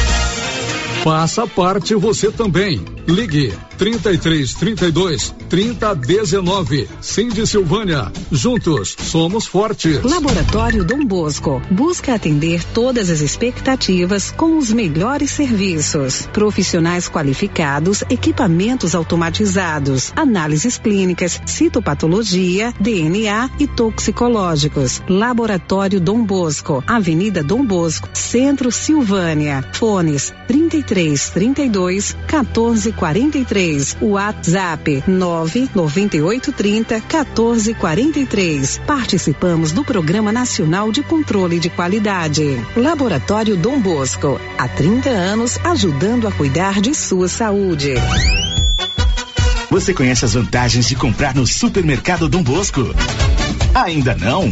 Faça parte você também. Ligue 33 32 30 19. Cindy Silvânia. Juntos somos fortes. Laboratório Dom Bosco busca atender todas as expectativas com os melhores serviços. Profissionais qualificados, equipamentos automatizados, análises clínicas, citopatologia, DNA e toxicológicos. Laboratório Dom Bosco, Avenida Dom Bosco, Centro Silvânia. Fones 33 32 14 43. WhatsApp 99830 1443. Participamos do Programa Nacional de Controle de Qualidade. Laboratório Dom Bosco. Há 30 anos ajudando a cuidar de sua saúde. Você conhece as vantagens de comprar no Supermercado Dom Bosco? Ainda não?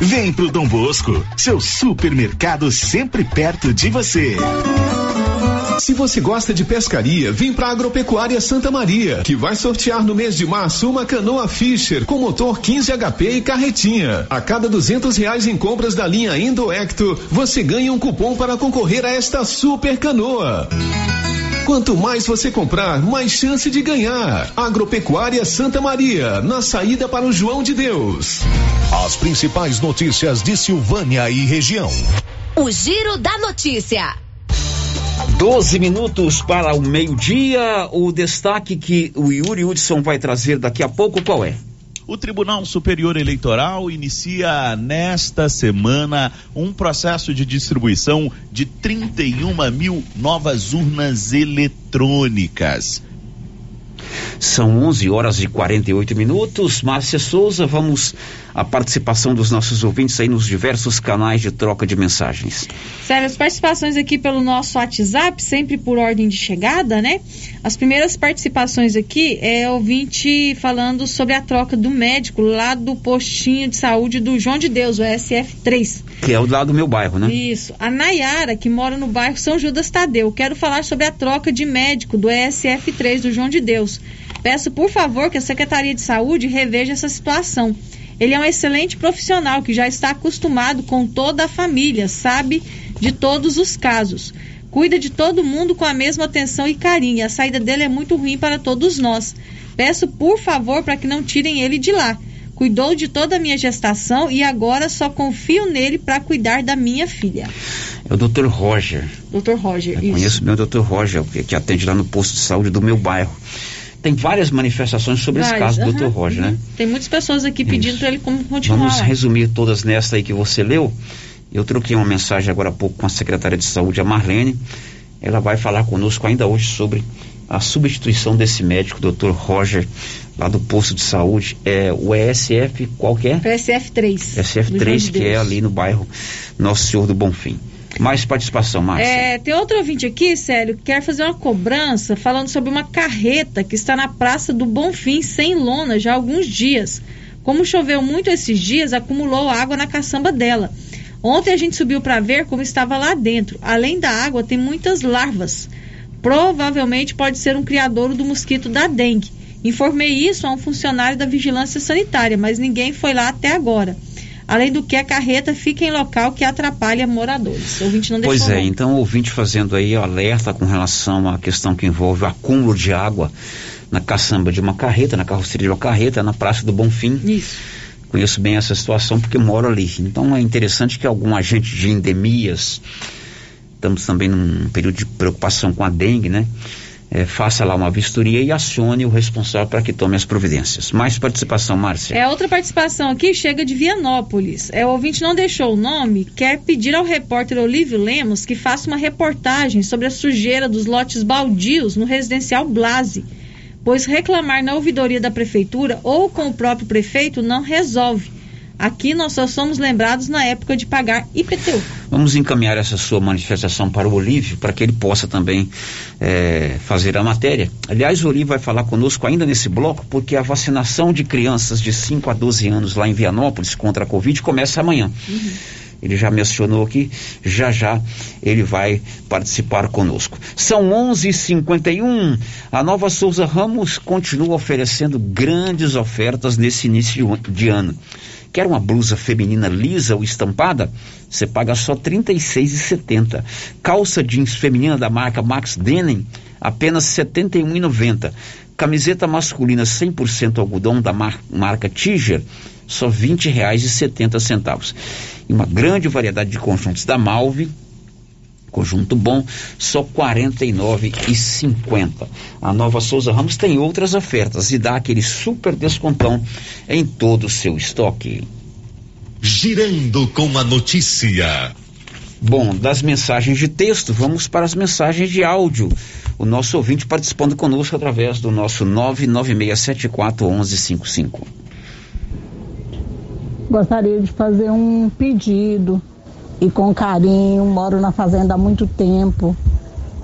Vem pro Dom Bosco, seu supermercado sempre perto de você. Se você gosta de pescaria, vem para Agropecuária Santa Maria, que vai sortear no mês de março uma canoa Fisher com motor 15 HP e carretinha. A cada duzentos reais em compras da linha Indo Ecto, você ganha um cupom para concorrer a esta super canoa. Quanto mais você comprar, mais chance de ganhar. Agropecuária Santa Maria, na saída para o João de Deus. As principais notícias de Silvânia e região. O Giro da Notícia. 12 minutos para o meio-dia. O destaque que o Yuri Hudson vai trazer daqui a pouco, qual é? O Tribunal Superior Eleitoral inicia nesta semana um processo de distribuição de 31 mil novas urnas eletrônicas. São 11 horas e 48 minutos. Márcia Souza, vamos à participação dos nossos ouvintes aí nos diversos canais de troca de mensagens. Sério, as participações aqui pelo nosso WhatsApp, sempre por ordem de chegada, né? As primeiras participações aqui é ouvinte falando sobre a troca do médico lá do postinho de saúde do João de Deus, o SF3. Que é o lado do meu bairro, né? Isso. A Nayara, que mora no bairro São Judas Tadeu. Quero falar sobre a troca de médico do ESF3 do João de Deus. Peço, por favor, que a Secretaria de Saúde reveja essa situação. Ele é um excelente profissional que já está acostumado com toda a família, sabe de todos os casos. Cuida de todo mundo com a mesma atenção e carinho. A saída dele é muito ruim para todos nós. Peço, por favor, para que não tirem ele de lá. Cuidou de toda a minha gestação e agora só confio nele para cuidar da minha filha. É o Dr. Roger. Dr. Roger, Eu isso. conheço bem o Dr. Roger, que, que atende lá no posto de saúde do meu bairro. Tem várias manifestações sobre esse Várias, caso do Dr. Roger, uhum. né? Tem muitas pessoas aqui pedindo para ele como continuar. Vamos resumir todas nessa aí que você leu. Eu troquei uma mensagem agora há pouco com a secretária de saúde, a Marlene. Ela vai falar conosco ainda hoje sobre a substituição desse médico, Dr. Roger, lá do posto de saúde. É o ESF, qual que é? PSF3. do João SF3, de que é Deus. ali no bairro Nosso Senhor do Bonfim. Mais participação, Márcia. É, tem outro ouvinte aqui, Célio, que quer fazer uma cobrança falando sobre uma carreta que está na Praça do Bonfim sem lona já há alguns dias. Como choveu muito esses dias, acumulou água na caçamba dela. Ontem a gente subiu para ver como estava lá dentro. Além da água, tem muitas larvas. Provavelmente pode ser um criadouro do mosquito da dengue. Informei isso a um funcionário da vigilância sanitária, mas ninguém foi lá até agora. Além do que a carreta fica em local que atrapalha moradores. O ouvinte não Pois é, então o ouvinte fazendo aí alerta com relação à questão que envolve o acúmulo de água na caçamba de uma carreta, na carroceria de uma carreta, na Praça do Bonfim. Isso. Conheço bem essa situação porque moro ali. Então é interessante que algum agente de endemias, estamos também num período de preocupação com a dengue, né? É, faça lá uma vistoria e acione o responsável para que tome as providências. Mais participação, Márcia. É outra participação aqui, chega de Vianópolis. É, o ouvinte não deixou o nome, quer pedir ao repórter Olívio Lemos que faça uma reportagem sobre a sujeira dos lotes baldios no residencial Blase, pois reclamar na ouvidoria da prefeitura ou com o próprio prefeito não resolve. Aqui nós só somos lembrados na época de pagar IPTU. Vamos encaminhar essa sua manifestação para o Olívio, para que ele possa também eh, fazer a matéria. Aliás, o Olívio vai falar conosco ainda nesse bloco, porque a vacinação de crianças de 5 a 12 anos lá em Vianópolis contra a Covid começa amanhã. Ele já mencionou aqui, já já ele vai participar conosco. São 11:51. A Nova Souza Ramos continua oferecendo grandes ofertas nesse início de ano. Quer uma blusa feminina lisa ou estampada? Você paga só R$ 36,70. Calça jeans feminina da marca Max Denim, apenas R$ 71,90. Camiseta masculina 100% algodão da mar- marca Tiger, só R$ 20,70. E uma grande variedade de conjuntos da Malve, Conjunto bom, só R$ 49,50. A Nova Souza Ramos tem outras ofertas e dá aquele super descontão em todo o seu estoque. Girando com a notícia. Bom, das mensagens de texto, vamos para as mensagens de áudio. O nosso ouvinte participando conosco através do nosso 996741155. Gostaria de fazer um pedido e com carinho, moro na fazenda há muito tempo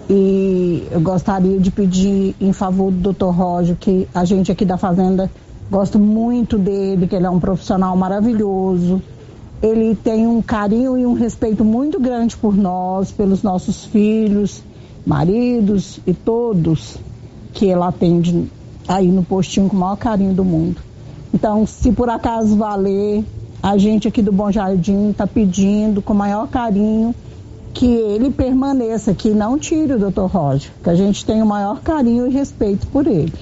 e eu gostaria de pedir em favor do Dr. Roger, que a gente aqui da fazenda gosta muito dele, que ele é um profissional maravilhoso. Ele tem um carinho e um respeito muito grande por nós, pelos nossos filhos, maridos e todos que ele atende aí no postinho com o maior carinho do mundo. Então, se por acaso valer, a gente aqui do Bom Jardim está pedindo com maior carinho que ele permaneça, que não tire o Dr. Roger, que a gente tem o maior carinho e respeito por ele.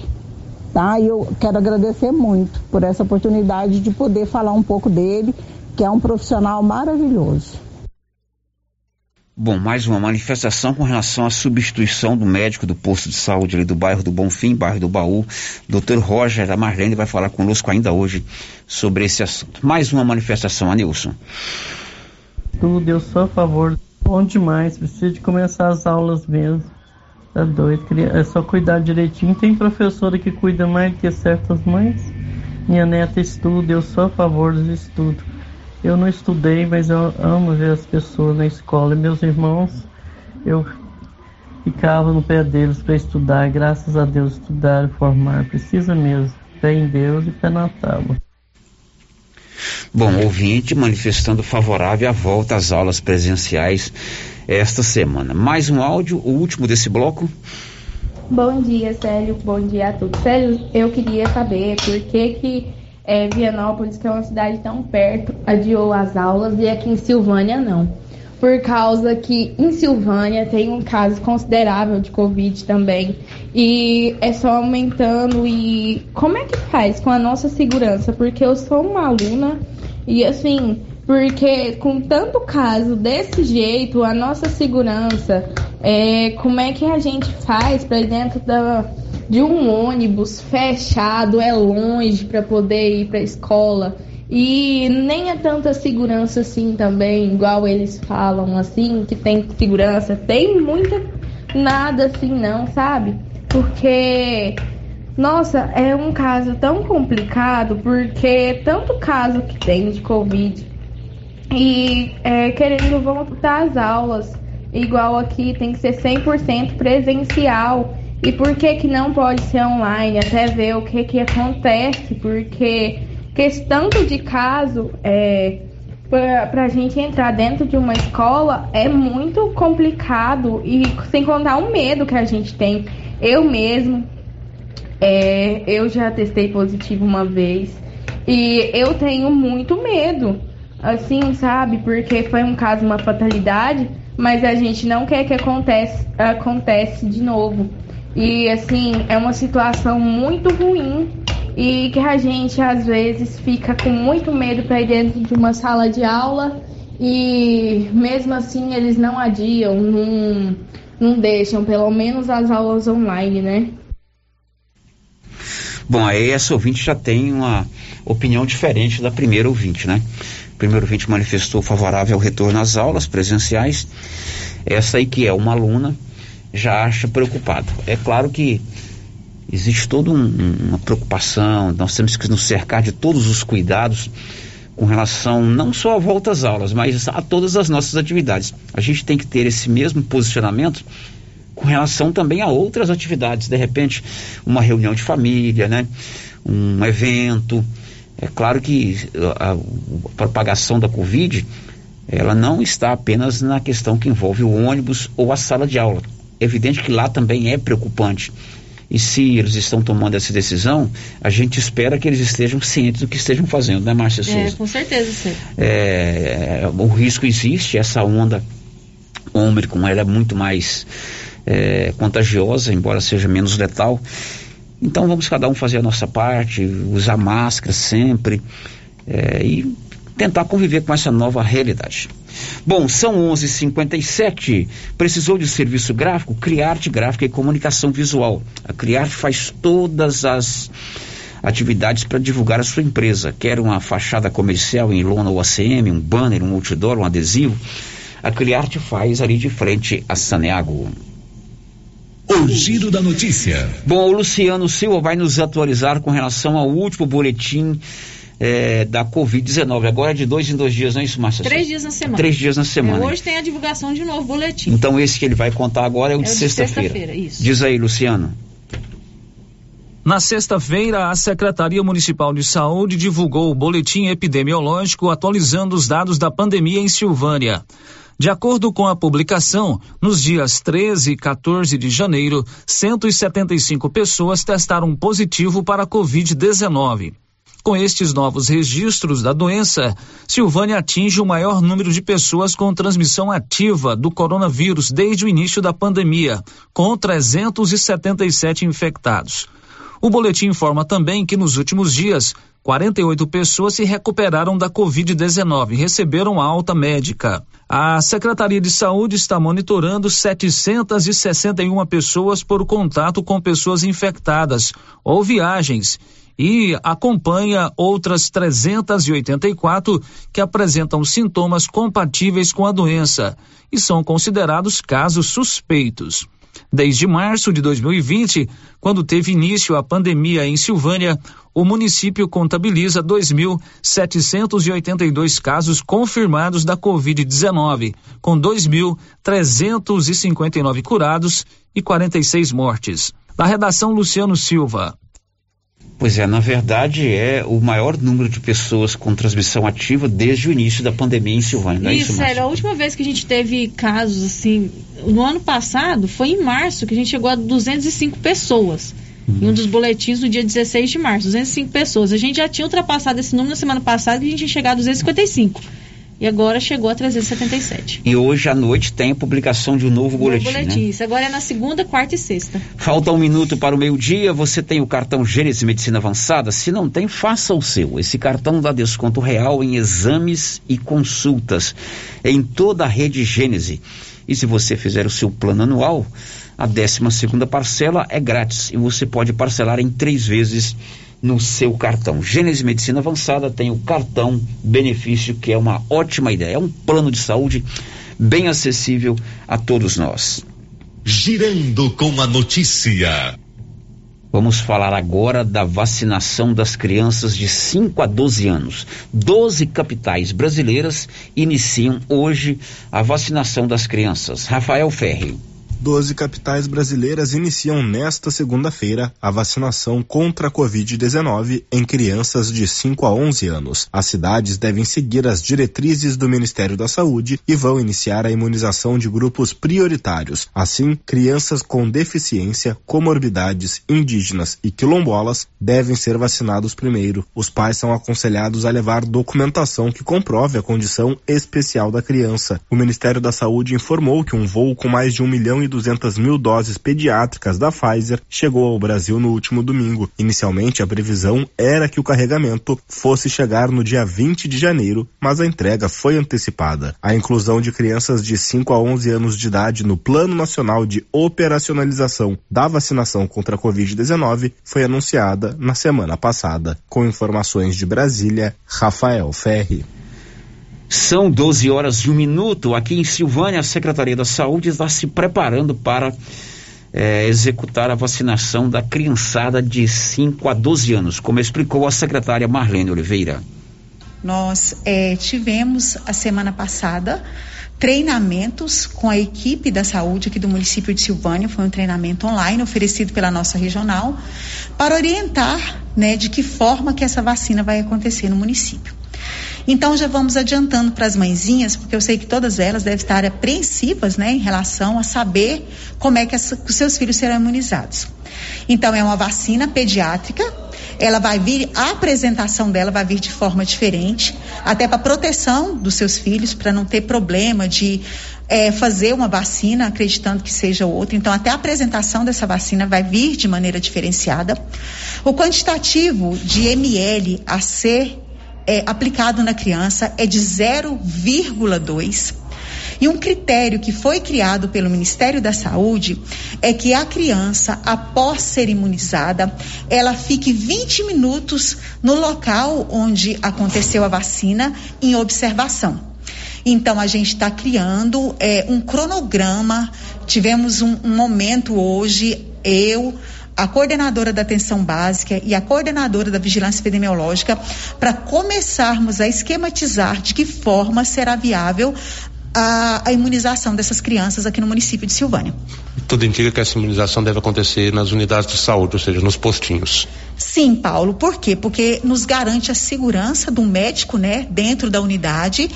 Tá? E eu quero agradecer muito por essa oportunidade de poder falar um pouco dele, que é um profissional maravilhoso. Bom, mais uma manifestação com relação à substituição do médico do posto de saúde ali do bairro do Bonfim, bairro do Baú. Dr. Roger da Marlene vai falar conosco ainda hoje sobre esse assunto. Mais uma manifestação, Anilson. Tudo, eu sou a favor. Bom demais, precisa de começar as aulas mesmo. Tá doido, é só cuidar direitinho. Tem professora que cuida mais do que certas mães. Minha neta estuda, eu sou a favor dos estudos. Eu não estudei, mas eu amo ver as pessoas na escola. E meus irmãos, eu ficava no pé deles para estudar. Graças a Deus, estudar e formar. Precisa mesmo. Fé em Deus e pé na tábua. Bom, ouvinte manifestando favorável à volta às aulas presenciais esta semana. Mais um áudio, o último desse bloco. Bom dia, Célio. Bom dia a todos. Célio, eu queria saber por que que é, Vianópolis, que é uma cidade tão perto, adiou as aulas e aqui em Silvânia não. Por causa que em Silvânia tem um caso considerável de Covid também. E é só aumentando. E como é que faz com a nossa segurança? Porque eu sou uma aluna e assim, porque com tanto caso desse jeito, a nossa segurança, é, como é que a gente faz para dentro da, de um ônibus fechado, é longe para poder ir para a escola? E nem é tanta segurança assim também, igual eles falam assim, que tem segurança. Tem muita nada assim não, sabe? Porque nossa, é um caso tão complicado, porque tanto caso que tem de Covid e é, querendo voltar às aulas, igual aqui, tem que ser 100% presencial. E por que que não pode ser online? Até ver o que que acontece, porque questão de caso é, para a gente entrar dentro de uma escola é muito complicado e sem contar o medo que a gente tem. Eu mesmo, é, eu já testei positivo uma vez e eu tenho muito medo assim, sabe? Porque foi um caso, uma fatalidade, mas a gente não quer que acontece, acontece de novo. E assim, é uma situação muito ruim e que a gente às vezes fica com muito medo para ir dentro de uma sala de aula e mesmo assim eles não adiam, não, não deixam, pelo menos as aulas online, né? Bom, aí essa ouvinte já tem uma opinião diferente da primeira ouvinte, né? O primeiro ouvinte manifestou favorável ao retorno às aulas presenciais. Essa aí que é uma aluna já acha preocupado. É claro que existe toda um, uma preocupação, nós temos que nos cercar de todos os cuidados com relação não só à volta às aulas, mas a todas as nossas atividades. A gente tem que ter esse mesmo posicionamento com relação também a outras atividades, de repente uma reunião de família, né? Um evento, é claro que a, a propagação da Covid, ela não está apenas na questão que envolve o ônibus ou a sala de aula. É evidente que lá também é preocupante. E se eles estão tomando essa decisão, a gente espera que eles estejam cientes do que estejam fazendo, né, Márcia é, Souza? É, com certeza, sim. É, é, o risco existe, essa onda Ômicron, ela é muito mais é, contagiosa, embora seja menos letal. Então vamos cada um fazer a nossa parte, usar máscara sempre é, e tentar conviver com essa nova realidade. Bom, são 11:57. Precisou de serviço gráfico? Criarte Gráfica e Comunicação Visual. A Criarte faz todas as atividades para divulgar a sua empresa. Quer uma fachada comercial em lona ou ACM, um banner, um outdoor, um adesivo? A Criarte faz ali de frente a Saneago. O giro da notícia. Bom, o Luciano Silva vai nos atualizar com relação ao último boletim é, da Covid-19. Agora é de dois em dois dias, não é isso, Márcia? Três dias na semana. Três dias na semana. É, hoje tem a divulgação de novo boletim. Então esse que ele vai contar agora é o é de sexta-feira. Sexta Diz aí, Luciano. Na sexta-feira, a Secretaria Municipal de Saúde divulgou o boletim epidemiológico atualizando os dados da pandemia em Silvânia. De acordo com a publicação, nos dias 13 e 14 de janeiro, 175 pessoas testaram positivo para a Covid-19. Com estes novos registros da doença, Silvânia atinge o maior número de pessoas com transmissão ativa do coronavírus desde o início da pandemia, com 377 infectados. O boletim informa também que nos últimos dias, 48 pessoas se recuperaram da Covid-19 e receberam alta médica. A Secretaria de Saúde está monitorando 761 pessoas por contato com pessoas infectadas ou viagens e acompanha outras 384 que apresentam sintomas compatíveis com a doença e são considerados casos suspeitos. Desde março de 2020, quando teve início a pandemia em Silvânia, o município contabiliza 2.782 casos confirmados da Covid-19, com 2.359 curados e 46 mortes. Da redação Luciano Silva. Pois é, na verdade é o maior número de pessoas com transmissão ativa desde o início da pandemia em Silvânia. Não é Isso, isso, sério, Márcio? a última vez que a gente teve casos assim, no ano passado, foi em março que a gente chegou a 205 pessoas. Em um dos boletins no dia 16 de março, 205 pessoas. A gente já tinha ultrapassado esse número na semana passada que a gente tinha chegado a 255. E agora chegou a 377. E hoje à noite tem a publicação de um novo boletim, Novo boletim. né? Isso agora é na segunda, quarta e sexta. Falta um minuto para o meio-dia. Você tem o cartão Gênesis Medicina Avançada? Se não tem, faça o seu. Esse cartão dá desconto real em exames e consultas em toda a rede Gênese. E se você fizer o seu plano anual, a 12 segunda parcela é grátis e você pode parcelar em três vezes no seu cartão. Gênesis Medicina Avançada tem o cartão benefício, que é uma ótima ideia. É um plano de saúde bem acessível a todos nós. Girando com a notícia. Vamos falar agora da vacinação das crianças de 5 a 12 anos. 12 capitais brasileiras iniciam hoje a vacinação das crianças. Rafael Ferri. 12 capitais brasileiras iniciam nesta segunda-feira a vacinação contra a Covid-19 em crianças de 5 a 11 anos. As cidades devem seguir as diretrizes do Ministério da Saúde e vão iniciar a imunização de grupos prioritários. Assim, crianças com deficiência, comorbidades, indígenas e quilombolas devem ser vacinados primeiro. Os pais são aconselhados a levar documentação que comprove a condição especial da criança. O Ministério da Saúde informou que um voo com mais de 1 milhão e 200 mil doses pediátricas da Pfizer chegou ao Brasil no último domingo. Inicialmente, a previsão era que o carregamento fosse chegar no dia 20 de janeiro, mas a entrega foi antecipada. A inclusão de crianças de 5 a 11 anos de idade no Plano Nacional de Operacionalização da Vacinação contra a Covid-19 foi anunciada na semana passada. Com informações de Brasília, Rafael Ferri. São 12 horas e um minuto. Aqui em Silvânia, a Secretaria da Saúde está se preparando para eh, executar a vacinação da criançada de 5 a 12 anos, como explicou a secretária Marlene Oliveira. Nós eh, tivemos a semana passada treinamentos com a equipe da saúde aqui do município de Silvânia, foi um treinamento online oferecido pela nossa regional para orientar, né, de que forma que essa vacina vai acontecer no município. Então já vamos adiantando para as mãezinhas, porque eu sei que todas elas devem estar apreensivas, né, em relação a saber como é que os seus filhos serão imunizados. Então é uma vacina pediátrica, ela vai vir, a apresentação dela vai vir de forma diferente, até para proteção dos seus filhos, para não ter problema de é, fazer uma vacina acreditando que seja outra. Então, até a apresentação dessa vacina vai vir de maneira diferenciada. O quantitativo de ml a ser é, aplicado na criança é de 0,2. E um critério que foi criado pelo Ministério da Saúde é que a criança, após ser imunizada, ela fique 20 minutos no local onde aconteceu a vacina em observação. Então a gente está criando é, um cronograma. Tivemos um, um momento hoje, eu, a coordenadora da atenção básica e a coordenadora da vigilância epidemiológica para começarmos a esquematizar de que forma será viável a, a, imunização dessas crianças aqui no município de Silvânia. Tudo indica que essa imunização deve acontecer nas unidades de saúde, ou seja, nos postinhos. Sim, Paulo. Por quê? Porque nos garante a segurança do médico, né, dentro da unidade,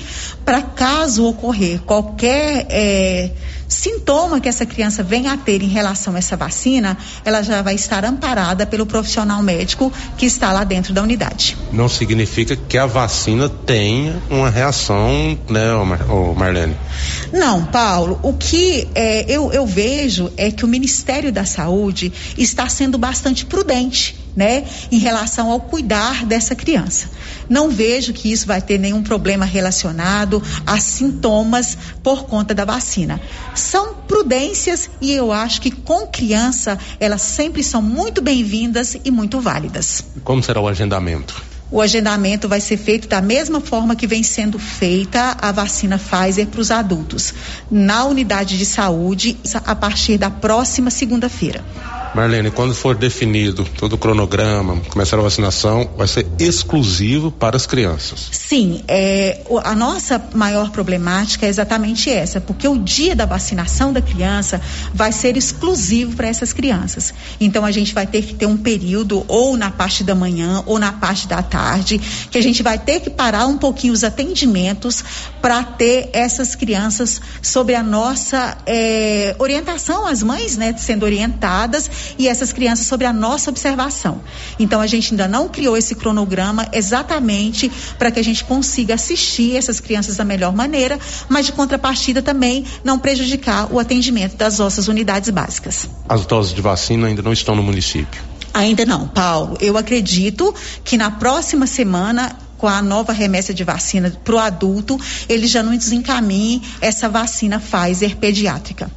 para caso ocorrer qualquer é, sintoma que essa criança venha a ter em relação a essa vacina, ela já vai estar amparada pelo profissional médico que está lá dentro da unidade. Não significa que a vacina tenha uma reação, né, ô Marlene? Não, Paulo. O que é, eu, eu vejo é que o Ministério da Saúde está sendo bastante prudente né, em relação ao cuidar dessa criança. Não vejo que isso vai ter nenhum problema relacionado a sintomas por conta da vacina. São prudências e eu acho que com criança elas sempre são muito bem-vindas e muito válidas. Como será o agendamento? o agendamento vai ser feito da mesma forma que vem sendo feita a vacina Pfizer para os adultos, na unidade de saúde, a partir da próxima segunda-feira. Marlene, quando for definido todo o cronograma, começar a vacinação, vai ser exclusivo para as crianças. Sim, é, a nossa maior problemática é exatamente essa, porque o dia da vacinação da criança vai ser exclusivo para essas crianças. Então a gente vai ter que ter um período ou na parte da manhã ou na parte da tarde, que a gente vai ter que parar um pouquinho os atendimentos para ter essas crianças sobre a nossa é, orientação, as mães, né, sendo orientadas e essas crianças sobre a nossa observação. Então a gente ainda não criou esse cronograma exatamente para que a gente consiga assistir essas crianças da melhor maneira, mas de contrapartida também não prejudicar o atendimento das nossas unidades básicas. As doses de vacina ainda não estão no município. Ainda não, Paulo. Eu acredito que na próxima semana com a nova remessa de vacina para o adulto, eles já nos encaminhem essa vacina Pfizer pediátrica.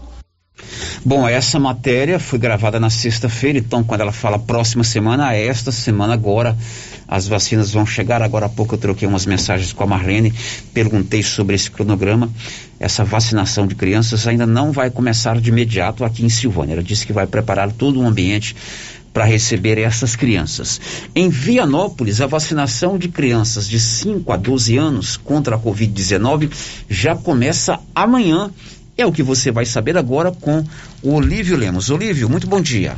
Bom, essa matéria foi gravada na sexta-feira, então quando ela fala próxima semana, esta semana agora as vacinas vão chegar. Agora há pouco eu troquei umas mensagens com a Marlene, perguntei sobre esse cronograma. Essa vacinação de crianças ainda não vai começar de imediato aqui em Silvânia. Ela disse que vai preparar todo um ambiente para receber essas crianças. Em Vianópolis, a vacinação de crianças de 5 a 12 anos contra a Covid-19 já começa amanhã. É o que você vai saber agora com o Olívio Lemos. Olívio, muito bom dia.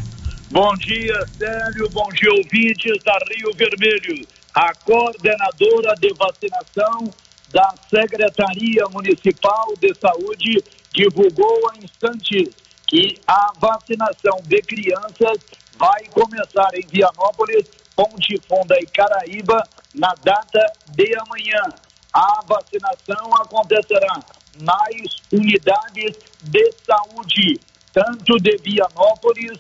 Bom dia, Célio. Bom dia, ouvintes da Rio Vermelho. A coordenadora de vacinação da Secretaria Municipal de Saúde divulgou há instantes que a vacinação de crianças vai começar em Vianópolis, Ponte Funda e Caraíba na data de amanhã. A vacinação acontecerá nas unidades de saúde, tanto de Vianópolis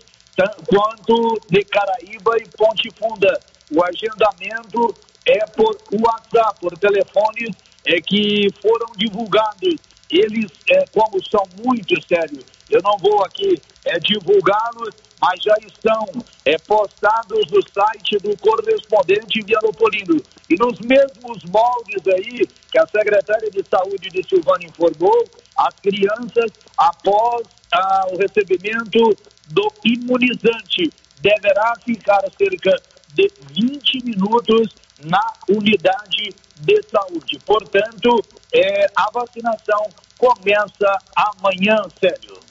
quanto de Caraíba e Ponte Funda. O agendamento é por WhatsApp, por telefones é, que foram divulgados. Eles, é, como são muitos, sério, eu não vou aqui é, divulgá-los, mas já estão é, postados no site do correspondente Vianopolino. E nos mesmos moldes aí que a secretária de Saúde de Silvânia informou, as crianças, após ah, o recebimento do imunizante, deverá ficar cerca de 20 minutos na unidade de saúde. Portanto, é, a vacinação começa amanhã, Sérgio.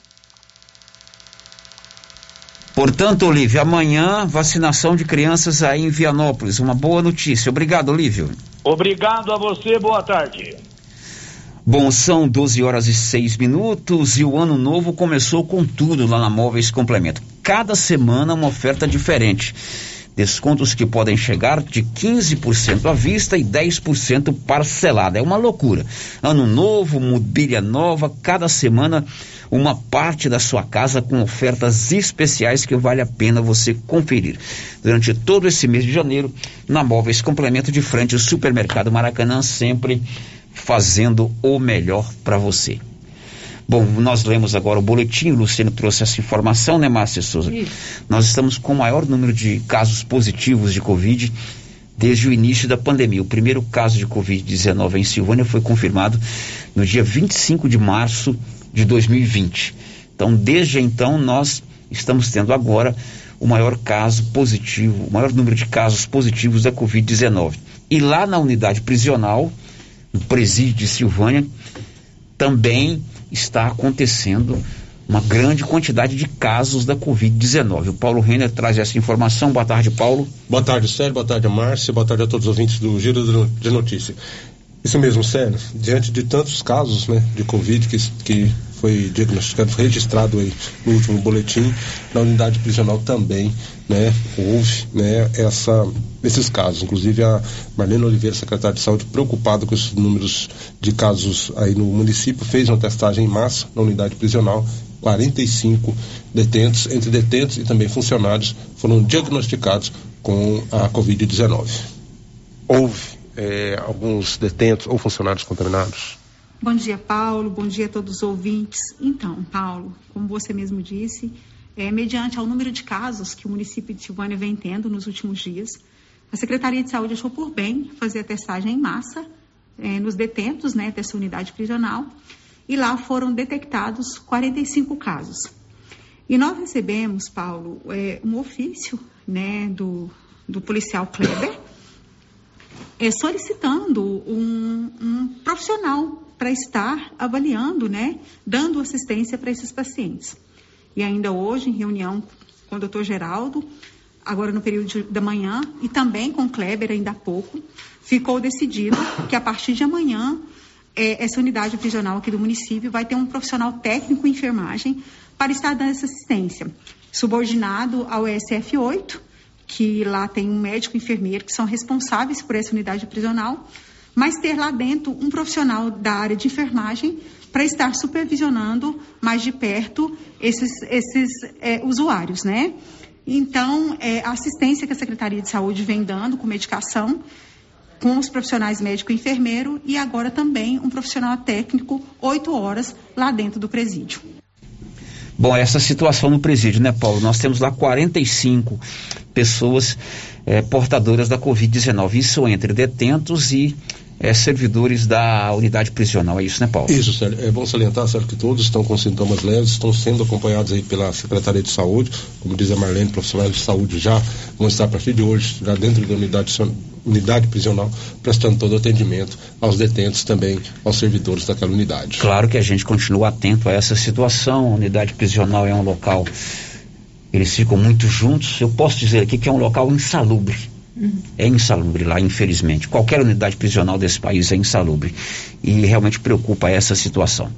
Portanto, Olívio, amanhã vacinação de crianças aí em Vianópolis. Uma boa notícia. Obrigado, Olívio. Obrigado a você, boa tarde. Bom, são 12 horas e 6 minutos e o ano novo começou com tudo lá na Móveis Complemento. Cada semana uma oferta diferente. Descontos que podem chegar de 15% à vista e 10% parcelada. É uma loucura. Ano novo, mobília nova, cada semana uma parte da sua casa com ofertas especiais que vale a pena você conferir. Durante todo esse mês de janeiro, na Móveis Complemento de frente ao Supermercado Maracanã, sempre fazendo o melhor para você. Bom, nós lemos agora o boletim, o Luciano trouxe essa informação, né, Márcia Souza? Nós estamos com o maior número de casos positivos de Covid desde o início da pandemia. O primeiro caso de Covid-19 em Silvânia foi confirmado no dia 25 de março de 2020. Então, desde então, nós estamos tendo agora o maior caso positivo, o maior número de casos positivos da Covid-19. E lá na unidade prisional, no presídio de Silvânia, também está acontecendo uma grande quantidade de casos da Covid-19. O Paulo Renner traz essa informação. Boa tarde, Paulo. Boa tarde, Sérgio. Boa tarde, Márcia. Boa tarde a todos os ouvintes do Giro de No- de Notícia. Isso mesmo, Sérgio. Diante de tantos casos né, de Covid que, que foi diagnosticado, registrado aí no último boletim, na unidade prisional também né, houve né, essa, esses casos. Inclusive a Marlene Oliveira, secretária de Saúde, preocupada com esses números de casos aí no município, fez uma testagem em massa na unidade prisional 45 detentos, entre detentos e também funcionários, foram diagnosticados com a Covid-19. Houve eh, alguns detentos ou funcionários contaminados? Bom dia, Paulo. Bom dia a todos os ouvintes. Então, Paulo, como você mesmo disse, é, mediante ao número de casos que o município de Silvânia vem tendo nos últimos dias, a Secretaria de Saúde achou por bem fazer a testagem em massa eh, nos detentos né, dessa unidade prisional e lá foram detectados 45 casos. E nós recebemos, Paulo, eh, um ofício né, do, do policial Kleber é, solicitando um, um profissional para estar avaliando, né, dando assistência para esses pacientes. E ainda hoje, em reunião com o doutor Geraldo, agora no período de, da manhã, e também com o Kleber ainda há pouco, ficou decidido que a partir de amanhã, é, essa unidade prisional aqui do município vai ter um profissional técnico em enfermagem para estar dando essa assistência, subordinado ao ESF 8, que lá tem um médico e enfermeiro que são responsáveis por essa unidade prisional, mas ter lá dentro um profissional da área de enfermagem para estar supervisionando mais de perto esses, esses é, usuários, né? Então, é, a assistência que a Secretaria de Saúde vem dando com medicação, com os profissionais médico e enfermeiro, e agora também um profissional técnico, oito horas, lá dentro do presídio. Bom, essa situação no presídio, né, Paulo? Nós temos lá 45 pessoas é, portadoras da Covid-19. Isso entre detentos e é, servidores da unidade prisional. É isso, né, Paulo? Isso, Sérgio. É bom salientar, Sérgio, que todos estão com sintomas leves, estão sendo acompanhados aí pela Secretaria de Saúde. Como diz a Marlene, profissionais de saúde já vão estar a partir de hoje, já dentro da unidade, unidade prisional, prestando todo o atendimento aos detentos também, aos servidores daquela unidade. Claro que a gente continua atento a essa situação. A unidade prisional é um local eles ficam muito juntos. Eu posso dizer aqui que é um local insalubre. É insalubre lá, infelizmente. Qualquer unidade prisional desse país é insalubre. E realmente preocupa essa situação.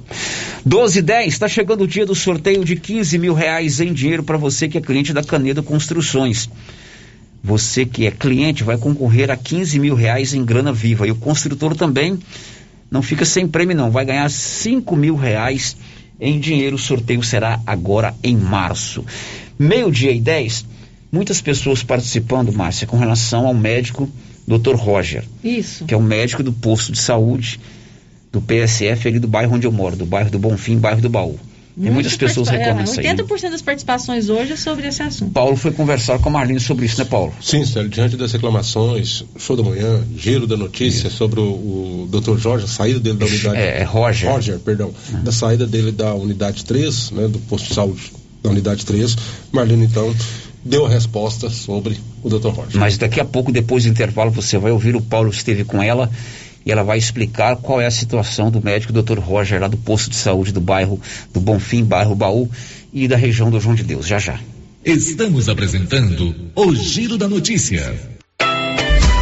12 e 10, está chegando o dia do sorteio de 15 mil reais em dinheiro para você que é cliente da Canedo Construções. Você que é cliente vai concorrer a 15 mil reais em grana viva. E o construtor também não fica sem prêmio, não. Vai ganhar 5 mil reais em dinheiro. O sorteio será agora em março. Meio-dia e 10, muitas pessoas participando, Márcia, com relação ao médico Dr. Roger. Isso. Que é o médico do posto de saúde do PSF ali do bairro onde eu moro, do bairro do Bonfim, bairro do Baú. Tem muitas pessoas reclamando isso aí. 80% das participações hoje é sobre esse assunto. Paulo foi conversar com a Marlene sobre isso, né, Paulo? Sim, Sérgio. Diante das reclamações, show da manhã, giro da notícia sobre o, o Dr. Jorge, a saída dele da unidade. É, é Roger. Roger, perdão. Uhum. Da saída dele da unidade 3, né, do posto de saúde da unidade 3. Marlene, então, deu a resposta sobre o Dr. Roger. Mas daqui a pouco, depois do intervalo, você vai ouvir o Paulo esteve com ela e ela vai explicar qual é a situação do médico Dr. Roger lá do posto de saúde do bairro do Bonfim, bairro Baú e da região do João de Deus. Já já. Estamos apresentando o Giro da Notícia.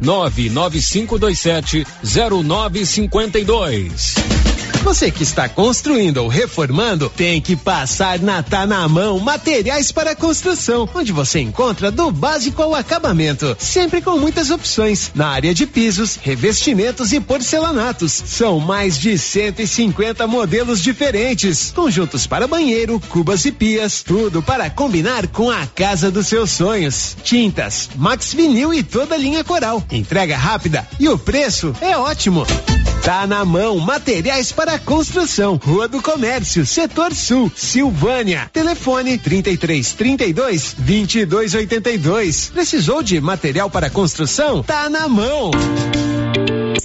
99527 0952. Você que está construindo ou reformando, tem que passar na Tá na Mão Materiais para Construção, onde você encontra do básico ao acabamento, sempre com muitas opções na área de pisos, revestimentos e porcelanatos. São mais de 150 modelos diferentes, conjuntos para banheiro, cubas e pias, tudo para combinar com a casa dos seus sonhos. Tintas, Max Vinil e toda a linha Coral. Entrega rápida e o preço é ótimo. Tá na mão, materiais para construção. Rua do Comércio, Setor Sul, Silvânia. Telefone 33 32 22 82. Precisou de material para construção? Tá na mão.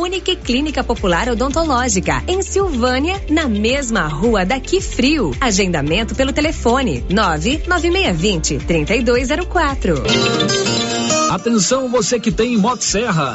Unique Clínica Popular Odontológica, em Silvânia, na mesma rua daqui frio. Agendamento pelo telefone 99620 3204. Atenção você que tem Motosserra.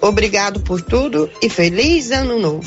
Obrigado por tudo e feliz ano novo.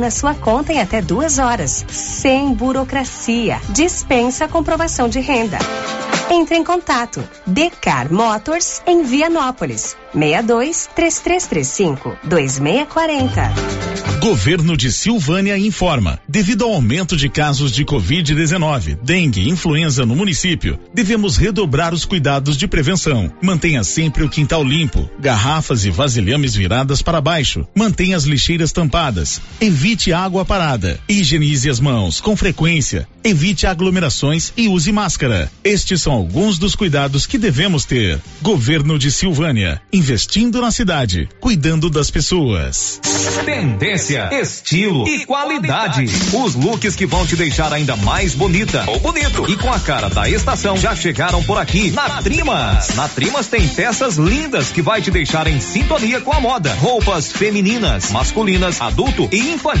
na sua conta em até duas horas, sem burocracia. Dispensa a comprovação de renda. Entre em contato. Decar Motors em Vianópolis. 62 3335 2640. Governo de Silvânia informa: devido ao aumento de casos de Covid-19, dengue e influenza no município, devemos redobrar os cuidados de prevenção. Mantenha sempre o quintal limpo, garrafas e vasilhames viradas para baixo. Mantenha as lixeiras tampadas. Evite água parada. Higienize as mãos com frequência. Evite aglomerações e use máscara. Estes são alguns dos cuidados que devemos ter. Governo de Silvânia, investindo na cidade, cuidando das pessoas. Tendência, estilo e qualidade. Os looks que vão te deixar ainda mais bonita ou bonito e com a cara da estação já chegaram por aqui na Trimas. Na Trimas tem peças lindas que vai te deixar em sintonia com a moda. Roupas femininas, masculinas, adulto e infantil.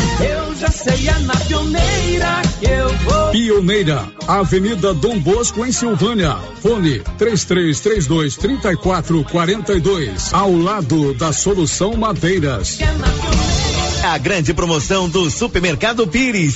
Eu já sei, é na pioneira que eu vou. Pioneira, Avenida Dom Bosco, em Silvânia. Fone 3332 3442. Ao lado da Solução Madeiras. A grande promoção do Supermercado Pires.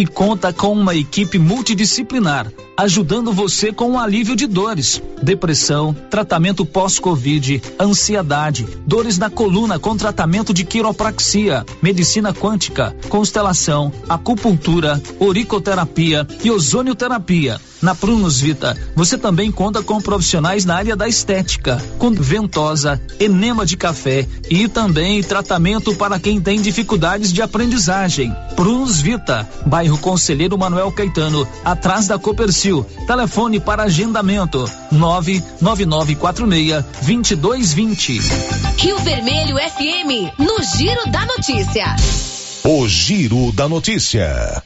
e conta com uma equipe multidisciplinar, ajudando você com o alívio de dores, depressão, tratamento pós-Covid, ansiedade, dores na coluna com tratamento de quiropraxia, medicina quântica, constelação, acupuntura, oricoterapia e ozonioterapia. Na Prunus Vita, você também conta com profissionais na área da estética, com ventosa, enema de café e também tratamento para quem tem dificuldades de aprendizagem. Prunus Vita, bairro Conselheiro Manuel Caetano, atrás da Copercil. Telefone para agendamento: 99946 2220. Rio Vermelho FM, no Giro da Notícia. O Giro da Notícia.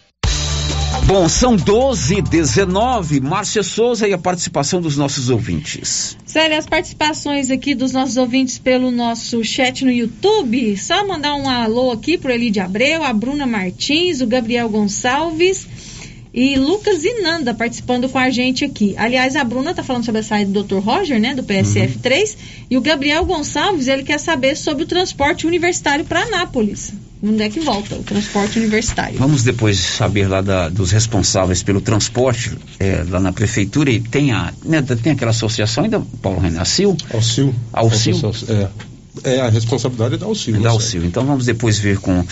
Bom, são 12 19 Márcia Souza e a participação dos nossos ouvintes. Sério, as participações aqui dos nossos ouvintes pelo nosso chat no YouTube. Só mandar um alô aqui pro Elide Abreu, a Bruna Martins, o Gabriel Gonçalves e Lucas Inanda participando com a gente aqui. Aliás, a Bruna tá falando sobre a saída do Dr. Roger, né, do PSF 3, e o Gabriel Gonçalves, ele quer saber sobre o transporte universitário para Anápolis. Onde é que volta o transporte universitário? Vamos depois saber lá da, dos responsáveis pelo transporte é, lá na prefeitura e tem a né, tem aquela associação ainda, Paulo Renan, a CIL? Alcil. Alcil. É, é a responsabilidade da Alcil. Da Alcil. Então vamos depois ver com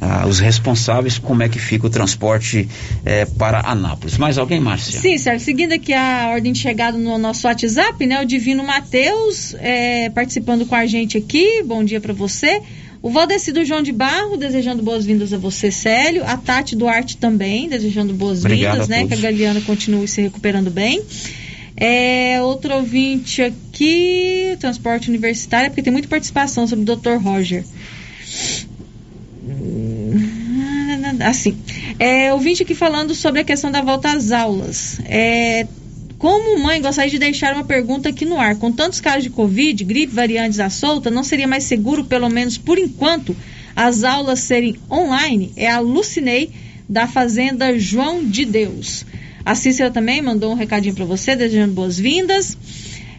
ah, os responsáveis como é que fica o transporte eh, para Anápolis. Mais alguém, Márcia? Sim, Sérgio. Seguindo aqui a ordem de chegada no nosso WhatsApp, né? O Divino Mateus eh, participando com a gente aqui. Bom dia para você. O Valdecido João de Barro, desejando boas-vindas a você, Célio. A Tati Duarte também, desejando boas-vindas, né? Que a Galeana continue se recuperando bem. É, outro ouvinte aqui, transporte universitário, porque tem muita participação sobre o Dr. Roger. Assim, é, ouvinte aqui falando sobre a questão da volta às aulas. É, como mãe, gostaria de deixar uma pergunta aqui no ar. Com tantos casos de Covid, gripe, variantes à solta, não seria mais seguro, pelo menos por enquanto, as aulas serem online? É a Lucinei, da Fazenda João de Deus. A Cícera também mandou um recadinho para você, desejando boas-vindas.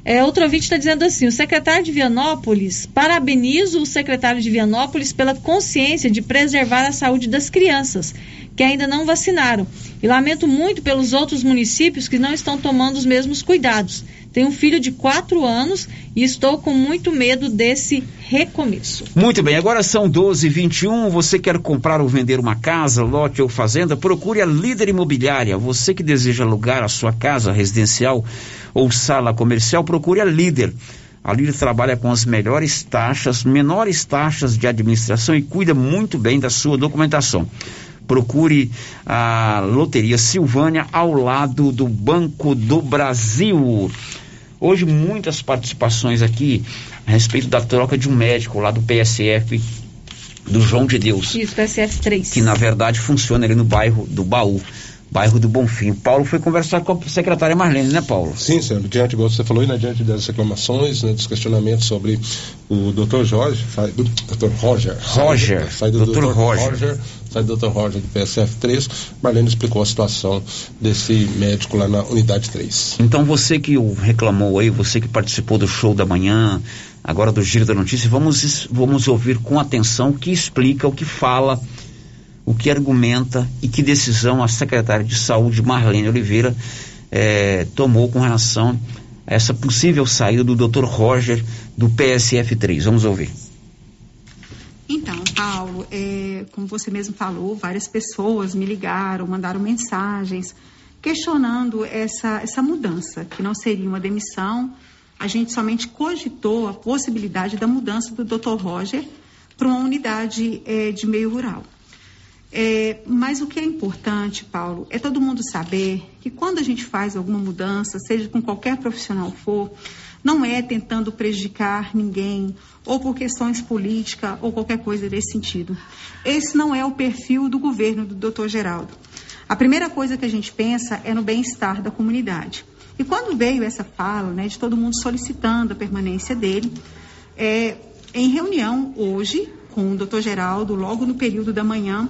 É, outro ouvinte está dizendo assim: o secretário de Vianópolis, parabenizo o secretário de Vianópolis pela consciência de preservar a saúde das crianças que ainda não vacinaram. E lamento muito pelos outros municípios que não estão tomando os mesmos cuidados. Tenho um filho de 4 anos e estou com muito medo desse recomeço. Muito bem, agora são 12 h 21 Você quer comprar ou vender uma casa, lote ou fazenda? Procure a Líder Imobiliária. Você que deseja alugar a sua casa residencial ou sala comercial, procure a Líder. A Líder trabalha com as melhores taxas, menores taxas de administração e cuida muito bem da sua documentação procure a Loteria Silvânia ao lado do Banco do Brasil. Hoje muitas participações aqui a respeito da troca de um médico lá do PSF do João de Deus. Isso, PSF 3. Que na verdade funciona ali no bairro do Baú bairro do Bonfim. O Paulo foi conversar com a secretária Marlene, né, Paulo? Sim, senhor. Diante, igual você falou, e né, diante das reclamações, né, dos questionamentos sobre o Dr. Jorge, sai, do, Dr. Roger. Roger. Sai do Dr. Dr. Roger. Roger. Sai do Dr. Roger do PSF3. Marlene explicou a situação desse médico lá na unidade 3. Então você que reclamou aí, você que participou do show da manhã, agora do Giro da Notícia, vamos, vamos ouvir com atenção o que explica, o que fala o que argumenta e que decisão a secretária de Saúde, Marlene Oliveira, eh, tomou com relação a essa possível saída do Dr. Roger do PSF3. Vamos ouvir. Então, Paulo, é, como você mesmo falou, várias pessoas me ligaram, mandaram mensagens questionando essa, essa mudança, que não seria uma demissão. A gente somente cogitou a possibilidade da mudança do Dr. Roger para uma unidade é, de meio rural. É, mas o que é importante, Paulo, é todo mundo saber que quando a gente faz alguma mudança, seja com qualquer profissional for, não é tentando prejudicar ninguém ou por questões políticas ou qualquer coisa desse sentido. Esse não é o perfil do governo do Dr. Geraldo. A primeira coisa que a gente pensa é no bem-estar da comunidade. E quando veio essa fala, né, de todo mundo solicitando a permanência dele, é, em reunião hoje com o Dr. Geraldo, logo no período da manhã,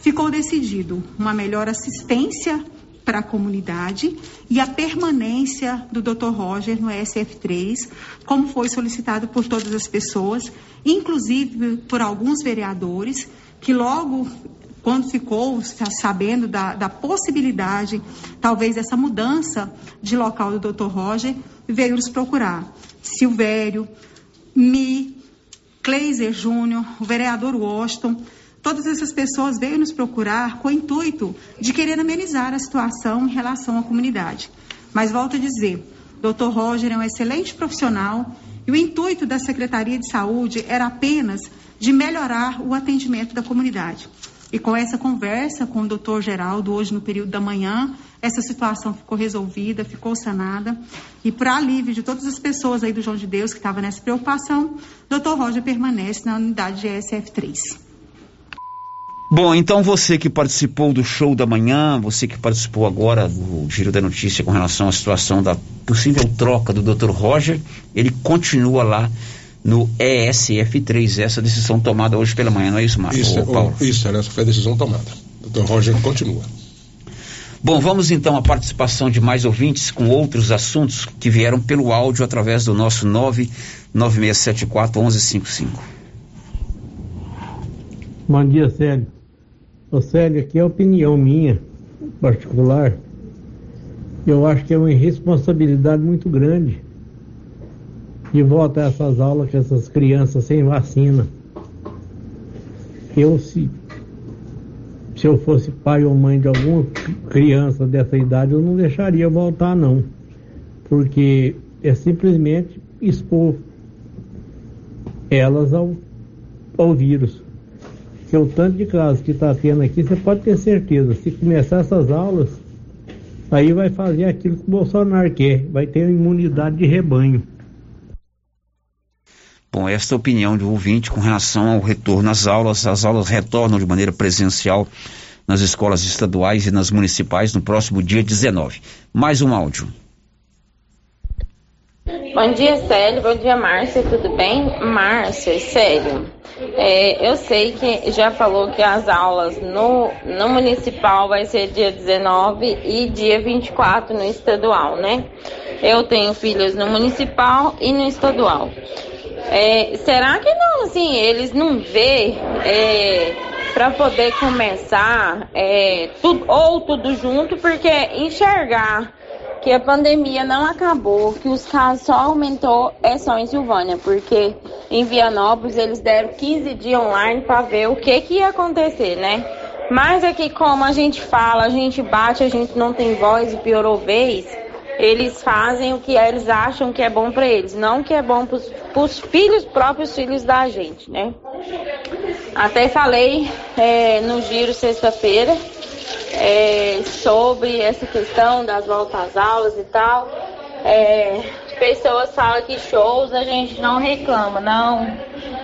ficou decidido uma melhor assistência para a comunidade e a permanência do Dr. Roger no SF3, como foi solicitado por todas as pessoas, inclusive por alguns vereadores, que logo quando ficou sabendo da, da, possibilidade, talvez, dessa mudança de local do Dr. Roger, veio nos procurar. Silvério, Mi, Kleiser Júnior, o vereador Washington, Todas essas pessoas veio nos procurar com o intuito de querer amenizar a situação em relação à comunidade. Mas volto a dizer, Dr. Roger é um excelente profissional e o intuito da Secretaria de Saúde era apenas de melhorar o atendimento da comunidade. E com essa conversa com o doutor Geraldo, hoje no período da manhã, essa situação ficou resolvida, ficou sanada. E para alívio de todas as pessoas aí do João de Deus que estavam nessa preocupação, doutor Roger permanece na unidade de SF3. Bom, então você que participou do show da manhã, você que participou agora do Giro da Notícia com relação à situação da possível troca do Dr. Roger, ele continua lá no ESF3, essa decisão tomada hoje pela manhã, não é isso, Marcos? Isso, Paulo? isso, essa foi a decisão tomada. O Dr. Roger continua. Bom, vamos então à participação de mais ouvintes com outros assuntos que vieram pelo áudio através do nosso 99674 1155. Bom dia, Célio. Ô Célio, aqui é opinião minha, particular. Eu acho que é uma irresponsabilidade muito grande de voltar essas aulas com essas crianças sem vacina. Eu, se, se eu fosse pai ou mãe de alguma criança dessa idade, eu não deixaria voltar, não. Porque é simplesmente expor elas ao, ao vírus que é o tanto de casos que está tendo aqui, você pode ter certeza, se começar essas aulas, aí vai fazer aquilo que o Bolsonaro quer, vai ter imunidade de rebanho. Bom, esta é a opinião do ouvinte com relação ao retorno às aulas. As aulas retornam de maneira presencial nas escolas estaduais e nas municipais no próximo dia 19. Mais um áudio. Bom dia, Célio. Bom dia, Márcia. Tudo bem? Márcia, Célio. É, eu sei que já falou que as aulas no, no municipal vai ser dia 19 e dia 24 no estadual, né? Eu tenho filhos no municipal e no estadual. É, será que não, assim, eles não vê é, para poder começar é, tudo, ou tudo junto, porque enxergar que a pandemia não acabou, que os casos só aumentou é só em Silvânia, porque em Vianópolis eles deram 15 dias online para ver o que, que ia acontecer, né? Mas aqui como a gente fala, a gente bate, a gente não tem voz e piorou vez, eles fazem o que eles acham que é bom para eles, não que é bom para os filhos, próprios filhos da gente, né? Até falei é, no giro sexta-feira é, sobre essa questão das voltas às aulas e tal. É, pessoas falam que shows a gente não reclama. Não,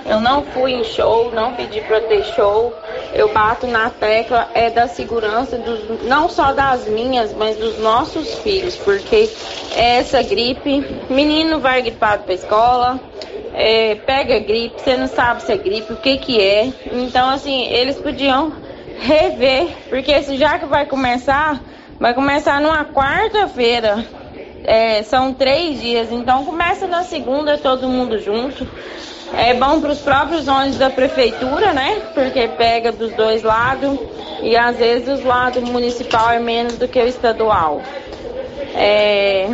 eu não fui em show, não pedi para ter show. Eu bato na tecla é da segurança dos, não só das minhas, mas dos nossos filhos, porque essa gripe, menino vai gripado para escola, é, pega gripe, você não sabe se é gripe, o que que é. Então assim, eles podiam rever, porque já que vai começar, vai começar numa quarta-feira. É, são três dias, então começa na segunda todo mundo junto. É bom para os próprios ônibus da prefeitura, né? Porque pega dos dois lados e às vezes o lado municipal é menos do que o estadual. É,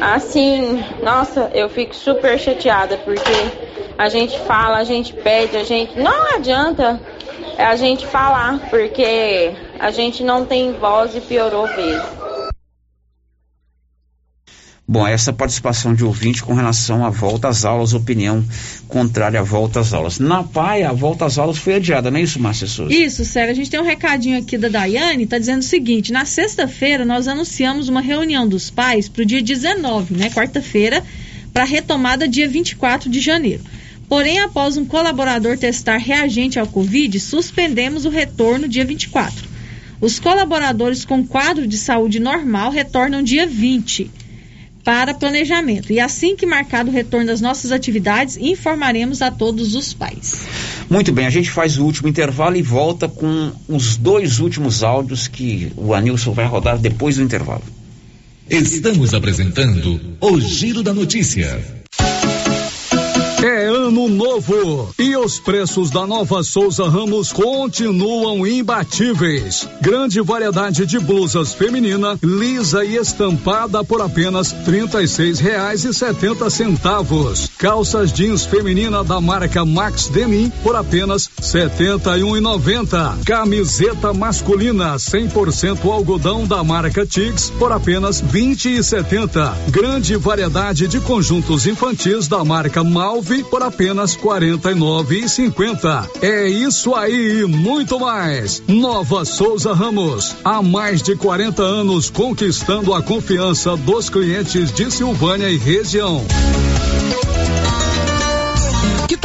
assim, nossa, eu fico super chateada porque a gente fala, a gente pede, a gente. Não adianta a gente falar, porque a gente não tem voz e piorou mesmo. Bom, essa participação de ouvinte com relação à volta às aulas, opinião contrária à volta às aulas. Na PAI, a volta às aulas foi adiada, não é isso, Márcia Souza? Isso, Sérgio. A gente tem um recadinho aqui da Daiane, tá dizendo o seguinte: na sexta-feira nós anunciamos uma reunião dos pais para o dia 19, né? Quarta-feira para retomada dia 24 de janeiro. Porém, após um colaborador testar reagente ao Covid, suspendemos o retorno dia 24. Os colaboradores com quadro de saúde normal retornam dia 20 para planejamento. E assim que marcado o retorno das nossas atividades, informaremos a todos os pais. Muito bem, a gente faz o último intervalo e volta com os dois últimos áudios que o Anilson vai rodar depois do intervalo. Estamos apresentando o Giro da Notícia. Ano novo e os preços da nova Souza Ramos continuam imbatíveis. Grande variedade de blusas feminina, lisa e estampada por apenas trinta e seis reais e setenta centavos. Calças jeans feminina da marca Max Denim por apenas setenta e um e noventa. Camiseta masculina 100% algodão da marca Tix por apenas vinte e setenta. Grande variedade de conjuntos infantis da marca Malve por apenas quarenta e nove e cinquenta. É isso aí e muito mais. Nova Souza Ramos, há mais de 40 anos conquistando a confiança dos clientes de Silvânia e região.